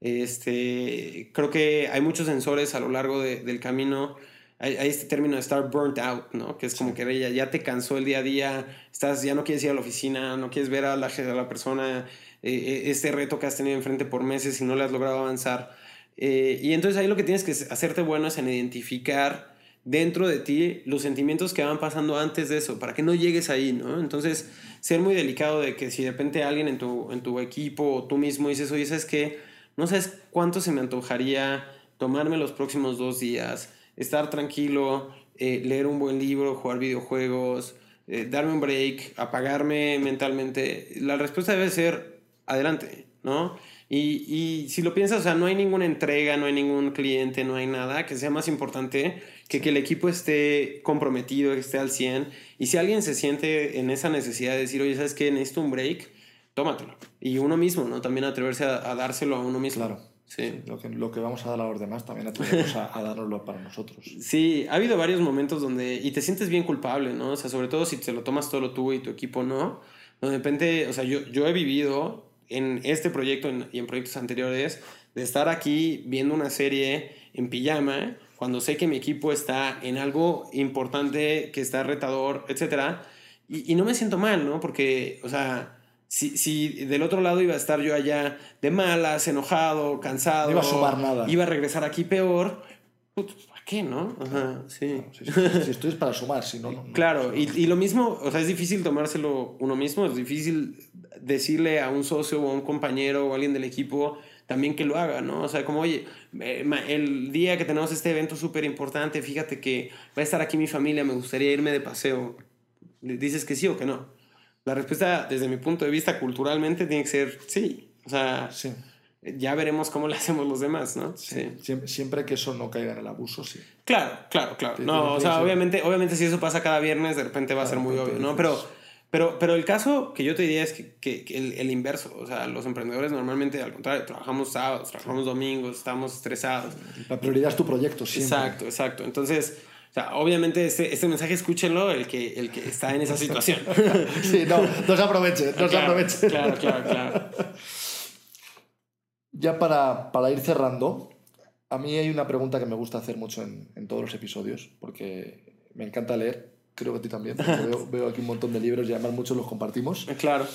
Speaker 2: Este, creo que hay muchos sensores a lo largo de- del camino. Hay, hay este término de estar burnt out, ¿no? Que es como que ya, ya te cansó el día a día, estás, ya no quieres ir a la oficina, no quieres ver a la, a la persona, eh, eh, este reto que has tenido enfrente por meses y no le has logrado avanzar. Eh, y entonces ahí lo que tienes que hacerte bueno es en identificar dentro de ti los sentimientos que van pasando antes de eso, para que no llegues ahí, ¿no? Entonces, ser muy delicado de que si de repente alguien en tu, en tu equipo o tú mismo dices, oye, ¿sabes qué? No sabes cuánto se me antojaría tomarme los próximos dos días, estar tranquilo, eh, leer un buen libro, jugar videojuegos, eh, darme un break, apagarme mentalmente. La respuesta debe ser adelante, ¿no? Y, y, si lo piensas, o sea, no hay ninguna entrega, no hay ningún cliente, no hay nada que sea más importante que que el equipo esté comprometido, que esté al 100. Y si alguien se siente en esa necesidad de decir, oye, ¿sabes qué? Necesito un break, tómatelo. Y uno mismo, ¿no? También atreverse a, a dárselo a uno mismo.
Speaker 1: Claro.
Speaker 2: Sí.
Speaker 1: Lo, que, lo que vamos a dar a los demás también atrevernos a, a dárnoslo para nosotros.
Speaker 2: Sí, ha habido varios momentos donde. Y te sientes bien culpable, ¿no? O sea, sobre todo si te lo tomas todo lo tú y tu equipo no. Donde de repente, o sea, yo, yo he vivido en este proyecto y en proyectos anteriores de estar aquí viendo una serie en pijama cuando sé que mi equipo está en algo importante, que está retador, etc. Y, y no me siento mal, ¿no? Porque, o sea, si, si, del otro lado iba a estar yo allá de malas, enojado, cansado.
Speaker 1: No iba a sumar nada.
Speaker 2: Iba a regresar aquí peor. Pues, ¿Para qué, no? Ajá, sí.
Speaker 1: Si, si, si esto es para sumar, si no, no. no.
Speaker 2: Claro, y, y, lo mismo, o sea, es difícil tomárselo uno mismo, es difícil decirle a un socio o a un compañero o a alguien del equipo también que lo haga, ¿no? O sea, como, oye, el día que tenemos este evento súper importante, fíjate que va a estar aquí mi familia, me gustaría irme de paseo. ¿Dices que sí o que no? La respuesta, desde mi punto de vista, culturalmente, tiene que ser sí. O sea,
Speaker 1: sí.
Speaker 2: Ya veremos cómo le hacemos los demás, ¿no?
Speaker 1: Sí. sí. Siempre, siempre, que eso no caiga en el abuso, sí.
Speaker 2: Claro, claro, claro. No, o sea, obviamente, obviamente si eso pasa cada viernes, de repente va claro, a ser muy obvio, ¿no? Pero pero, pero el caso que yo te diría es que, que, que el, el, inverso, o sea, los emprendedores normalmente al contrario, trabajamos sábados, trabajamos domingos, estamos estresados.
Speaker 1: La prioridad es tu proyecto, siempre.
Speaker 2: Exacto, exacto. Entonces, o sea, obviamente este, este mensaje escúchenlo el que, el que está en esa situación.
Speaker 1: sí, no, no se aproveche, no
Speaker 2: claro,
Speaker 1: se aproveche.
Speaker 2: Claro, claro, claro.
Speaker 1: Ya para, para ir cerrando, a mí hay una pregunta que me gusta hacer mucho en, en todos los episodios, porque me encanta leer creo que a ti también. Veo, veo, aquí un montón de libros y además muchos los compartimos.
Speaker 2: Claro.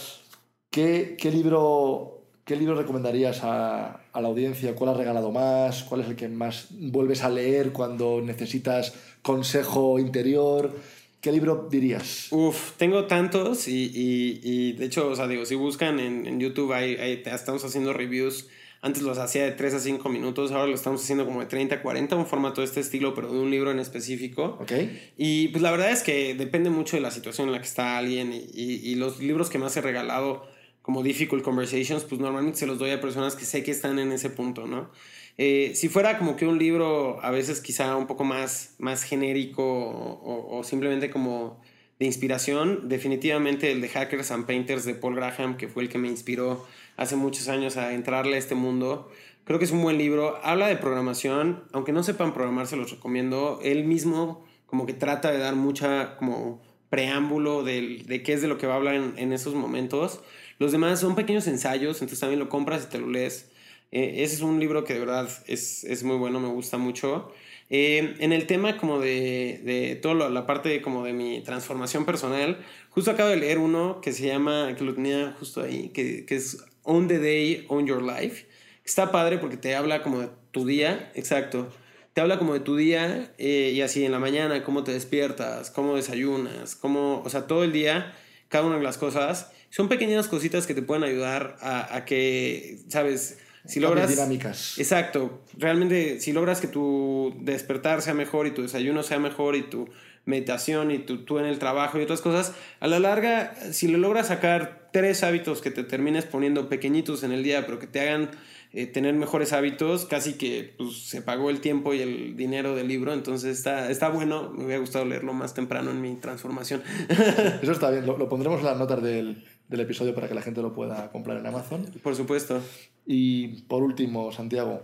Speaker 1: ¿Qué, qué libro, qué libro recomendarías a, a, la audiencia? ¿Cuál has regalado más? ¿Cuál es el que más vuelves a leer cuando necesitas consejo interior? ¿Qué libro dirías?
Speaker 2: Uf, tengo tantos y, y, y de hecho, o sea, digo, si buscan en, en YouTube, hay, hay, estamos haciendo reviews antes los hacía de 3 a 5 minutos, ahora lo estamos haciendo como de 30 a 40, un formato de este estilo, pero de un libro en específico.
Speaker 1: Ok.
Speaker 2: Y pues la verdad es que depende mucho de la situación en la que está alguien y, y, y los libros que más he regalado como Difficult Conversations, pues normalmente se los doy a personas que sé que están en ese punto, ¿no? Eh, si fuera como que un libro a veces quizá un poco más, más genérico o, o simplemente como de inspiración, definitivamente el de Hackers and Painters de Paul Graham, que fue el que me inspiró hace muchos años a entrarle a este mundo. Creo que es un buen libro. Habla de programación, aunque no sepan programar, se los recomiendo. Él mismo como que trata de dar mucha como preámbulo de, de qué es de lo que va a hablar en, en, esos momentos. Los demás son pequeños ensayos, entonces también lo compras y te lo lees. Eh, ese es un libro que de verdad es, es muy bueno, me gusta mucho. Eh, en el tema como de, de toda la parte de, como de mi transformación personal, justo acabo de leer uno que se llama, que lo tenía justo ahí, que, que es On the Day, On Your Life. Está padre porque te habla como de tu día, exacto. Te habla como de tu día eh, y así en la mañana, cómo te despiertas, cómo desayunas, cómo, o sea, todo el día, cada una de las cosas. Son pequeñas cositas que te pueden ayudar a, a que, ¿sabes? Si logras...
Speaker 1: dinámicas.
Speaker 2: Exacto. Realmente, si logras que tu despertar sea mejor y tu desayuno sea mejor y tu meditación y tú, tú en el trabajo y otras cosas, a la larga, si le logras sacar tres hábitos que te termines poniendo pequeñitos en el día, pero que te hagan eh, tener mejores hábitos, casi que pues, se pagó el tiempo y el dinero del libro, entonces está, está bueno, me hubiera gustado leerlo más temprano en mi transformación.
Speaker 1: Eso está bien, lo, lo pondremos en las notas del, del episodio para que la gente lo pueda comprar en Amazon.
Speaker 2: Por supuesto.
Speaker 1: Y por último, Santiago,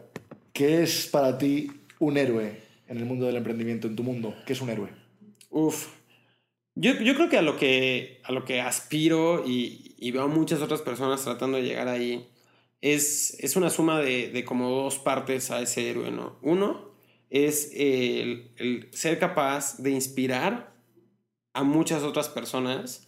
Speaker 1: ¿qué es para ti un héroe en el mundo del emprendimiento, en tu mundo? ¿Qué es un héroe?
Speaker 2: Uf. Yo, yo creo que a lo que, a lo que aspiro y, y veo a muchas otras personas tratando de llegar ahí es, es una suma de, de como dos partes a ese héroe, ¿no? Uno es el, el ser capaz de inspirar a muchas otras personas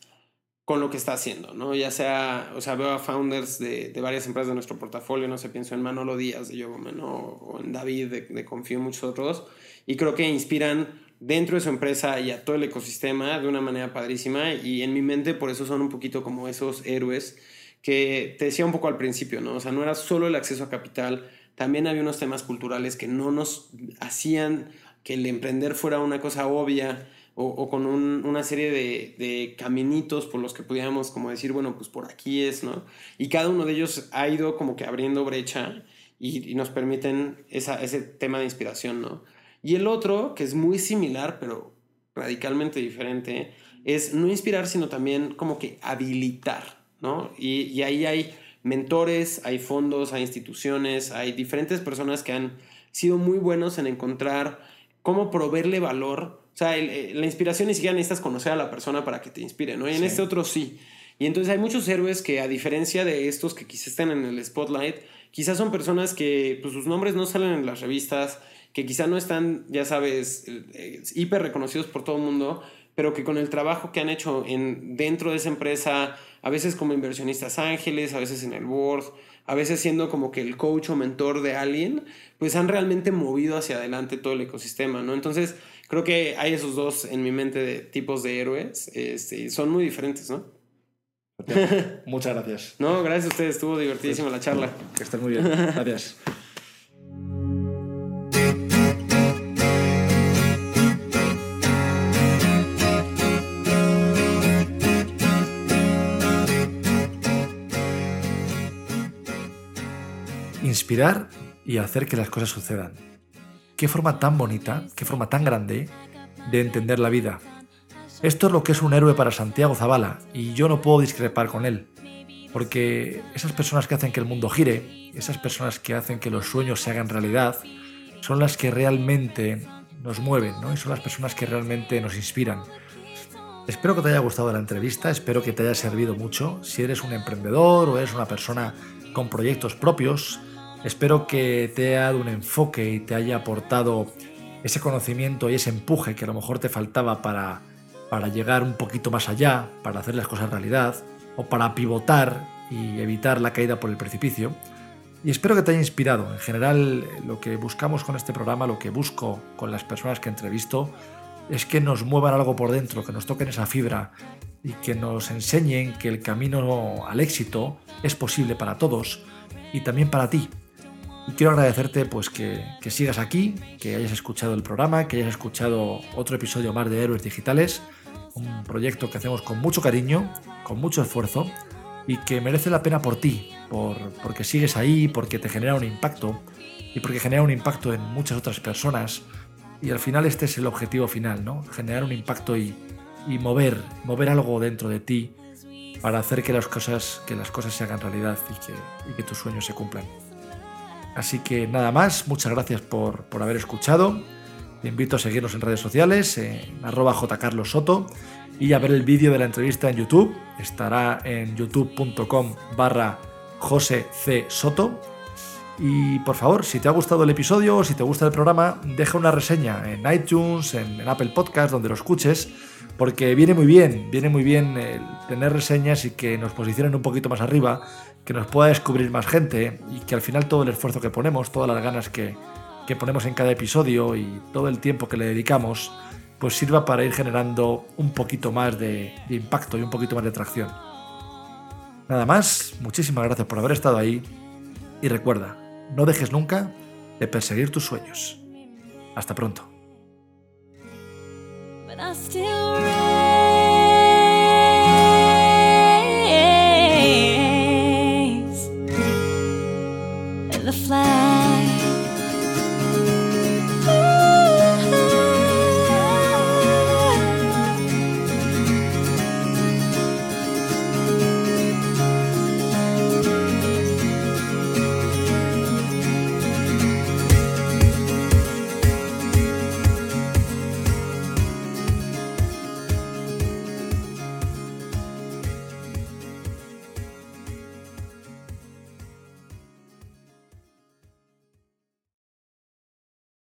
Speaker 2: con lo que está haciendo, ¿no? Ya sea, o sea, veo a founders de, de varias empresas de nuestro portafolio, no sé, pienso en Manolo Díaz de Yogomen, ¿no? o en David de, de Confío y muchos otros, y creo que inspiran dentro de su empresa y a todo el ecosistema de una manera padrísima y en mi mente por eso son un poquito como esos héroes que te decía un poco al principio, ¿no? O sea, no era solo el acceso a capital, también había unos temas culturales que no nos hacían que el emprender fuera una cosa obvia o, con una serie de, caminitos por los que pudiéramos como decir, bueno, pues por aquí es, ¿no? Y cada uno de ellos ha ido como que abriendo brecha y, nos permiten ese tema de inspiración, ¿no? Y el otro, que es muy similar, pero radicalmente diferente, es no inspirar, sino también como que habilitar, ¿no? Y, y ahí hay mentores, hay fondos, hay instituciones, hay diferentes personas que han sido muy buenos en encontrar cómo proveerle valor. O sea, eh, la inspiración ni siquiera necesitas conocer a la persona para que te inspire, ¿no? Y en este otro sí. Y entonces hay muchos héroes que a diferencia de estos que quizás estén en el spotlight, quizás son personas que pues, sus nombres no salen en las revistas, que quizás no están, ya sabes, eh, hiper reconocidos por todo el mundo, pero que con el trabajo que han hecho en, dentro de esa empresa, a veces como inversionistas ángeles, a veces en el board, a veces siendo como que el coach o mentor de alguien, pues han realmente movido hacia adelante todo el ecosistema, ¿no? Entonces, creo que hay esos dos en mi mente de tipos de héroes, este, son muy diferentes, ¿no?
Speaker 1: Muchas gracias.
Speaker 2: No, gracias a ustedes, estuvo divertidísima la charla.
Speaker 1: Que estén muy bien. Gracias. Inspirar y hacer que las cosas sucedan. Qué forma tan bonita, qué forma tan grande de entender la vida. Esto es lo que es un héroe para Santiago Zavala y yo no puedo discrepar con él, porque esas personas que hacen que el mundo gire, esas personas que hacen que los sueños se hagan realidad, son las que realmente nos mueven ¿no? y son las personas que realmente nos inspiran. Espero que te haya gustado la entrevista, espero que te haya servido mucho. Si eres un emprendedor o eres una persona con proyectos propios, Espero que te haya dado un enfoque y te haya aportado ese conocimiento y ese empuje que a lo mejor te faltaba para, para llegar un poquito más allá, para hacer las cosas realidad o para pivotar y evitar la caída por el precipicio. Y espero que te haya inspirado. En general, lo que buscamos con este programa, lo que busco con las personas que entrevisto, es que nos muevan algo por dentro, que nos toquen esa fibra y que nos enseñen que el camino al éxito es posible para todos y también para ti. Y quiero agradecerte pues que, sigas aquí, que hayas escuchado el programa, que hayas escuchado otro episodio más de Héroes Digitales, un proyecto que hacemos con mucho cariño, con mucho esfuerzo y que merece la pena por ti, por, porque sigues ahí, porque te genera un impacto y porque genera un impacto en muchas otras personas. Y al final este es el objetivo final, ¿no? Generar un impacto y, mover, mover algo dentro de ti para hacer que las cosas, se hagan realidad y que tus sueños se cumplan. Así que nada más, muchas gracias por, haber escuchado. Te invito a seguirnos en redes sociales, en arroba jcarlosoto y a ver el vídeo de la entrevista en YouTube. Estará en youtube.com barra José C. Soto. Y por favor, si te ha gustado el episodio o si te gusta el programa, deja una reseña en iTunes, en, Apple Podcast, donde lo escuches, porque viene muy bien, viene muy bien tener reseñas y que nos posicionen un poquito más arriba que nos pueda descubrir más gente y que al final todo el esfuerzo que ponemos, todas las ganas que, ponemos en cada episodio y todo el tiempo que le dedicamos, pues sirva para ir generando un poquito más de, de impacto y un poquito más de tracción. Nada más, muchísimas gracias por haber estado ahí y recuerda, no dejes nunca de perseguir tus sueños. Hasta pronto. plan.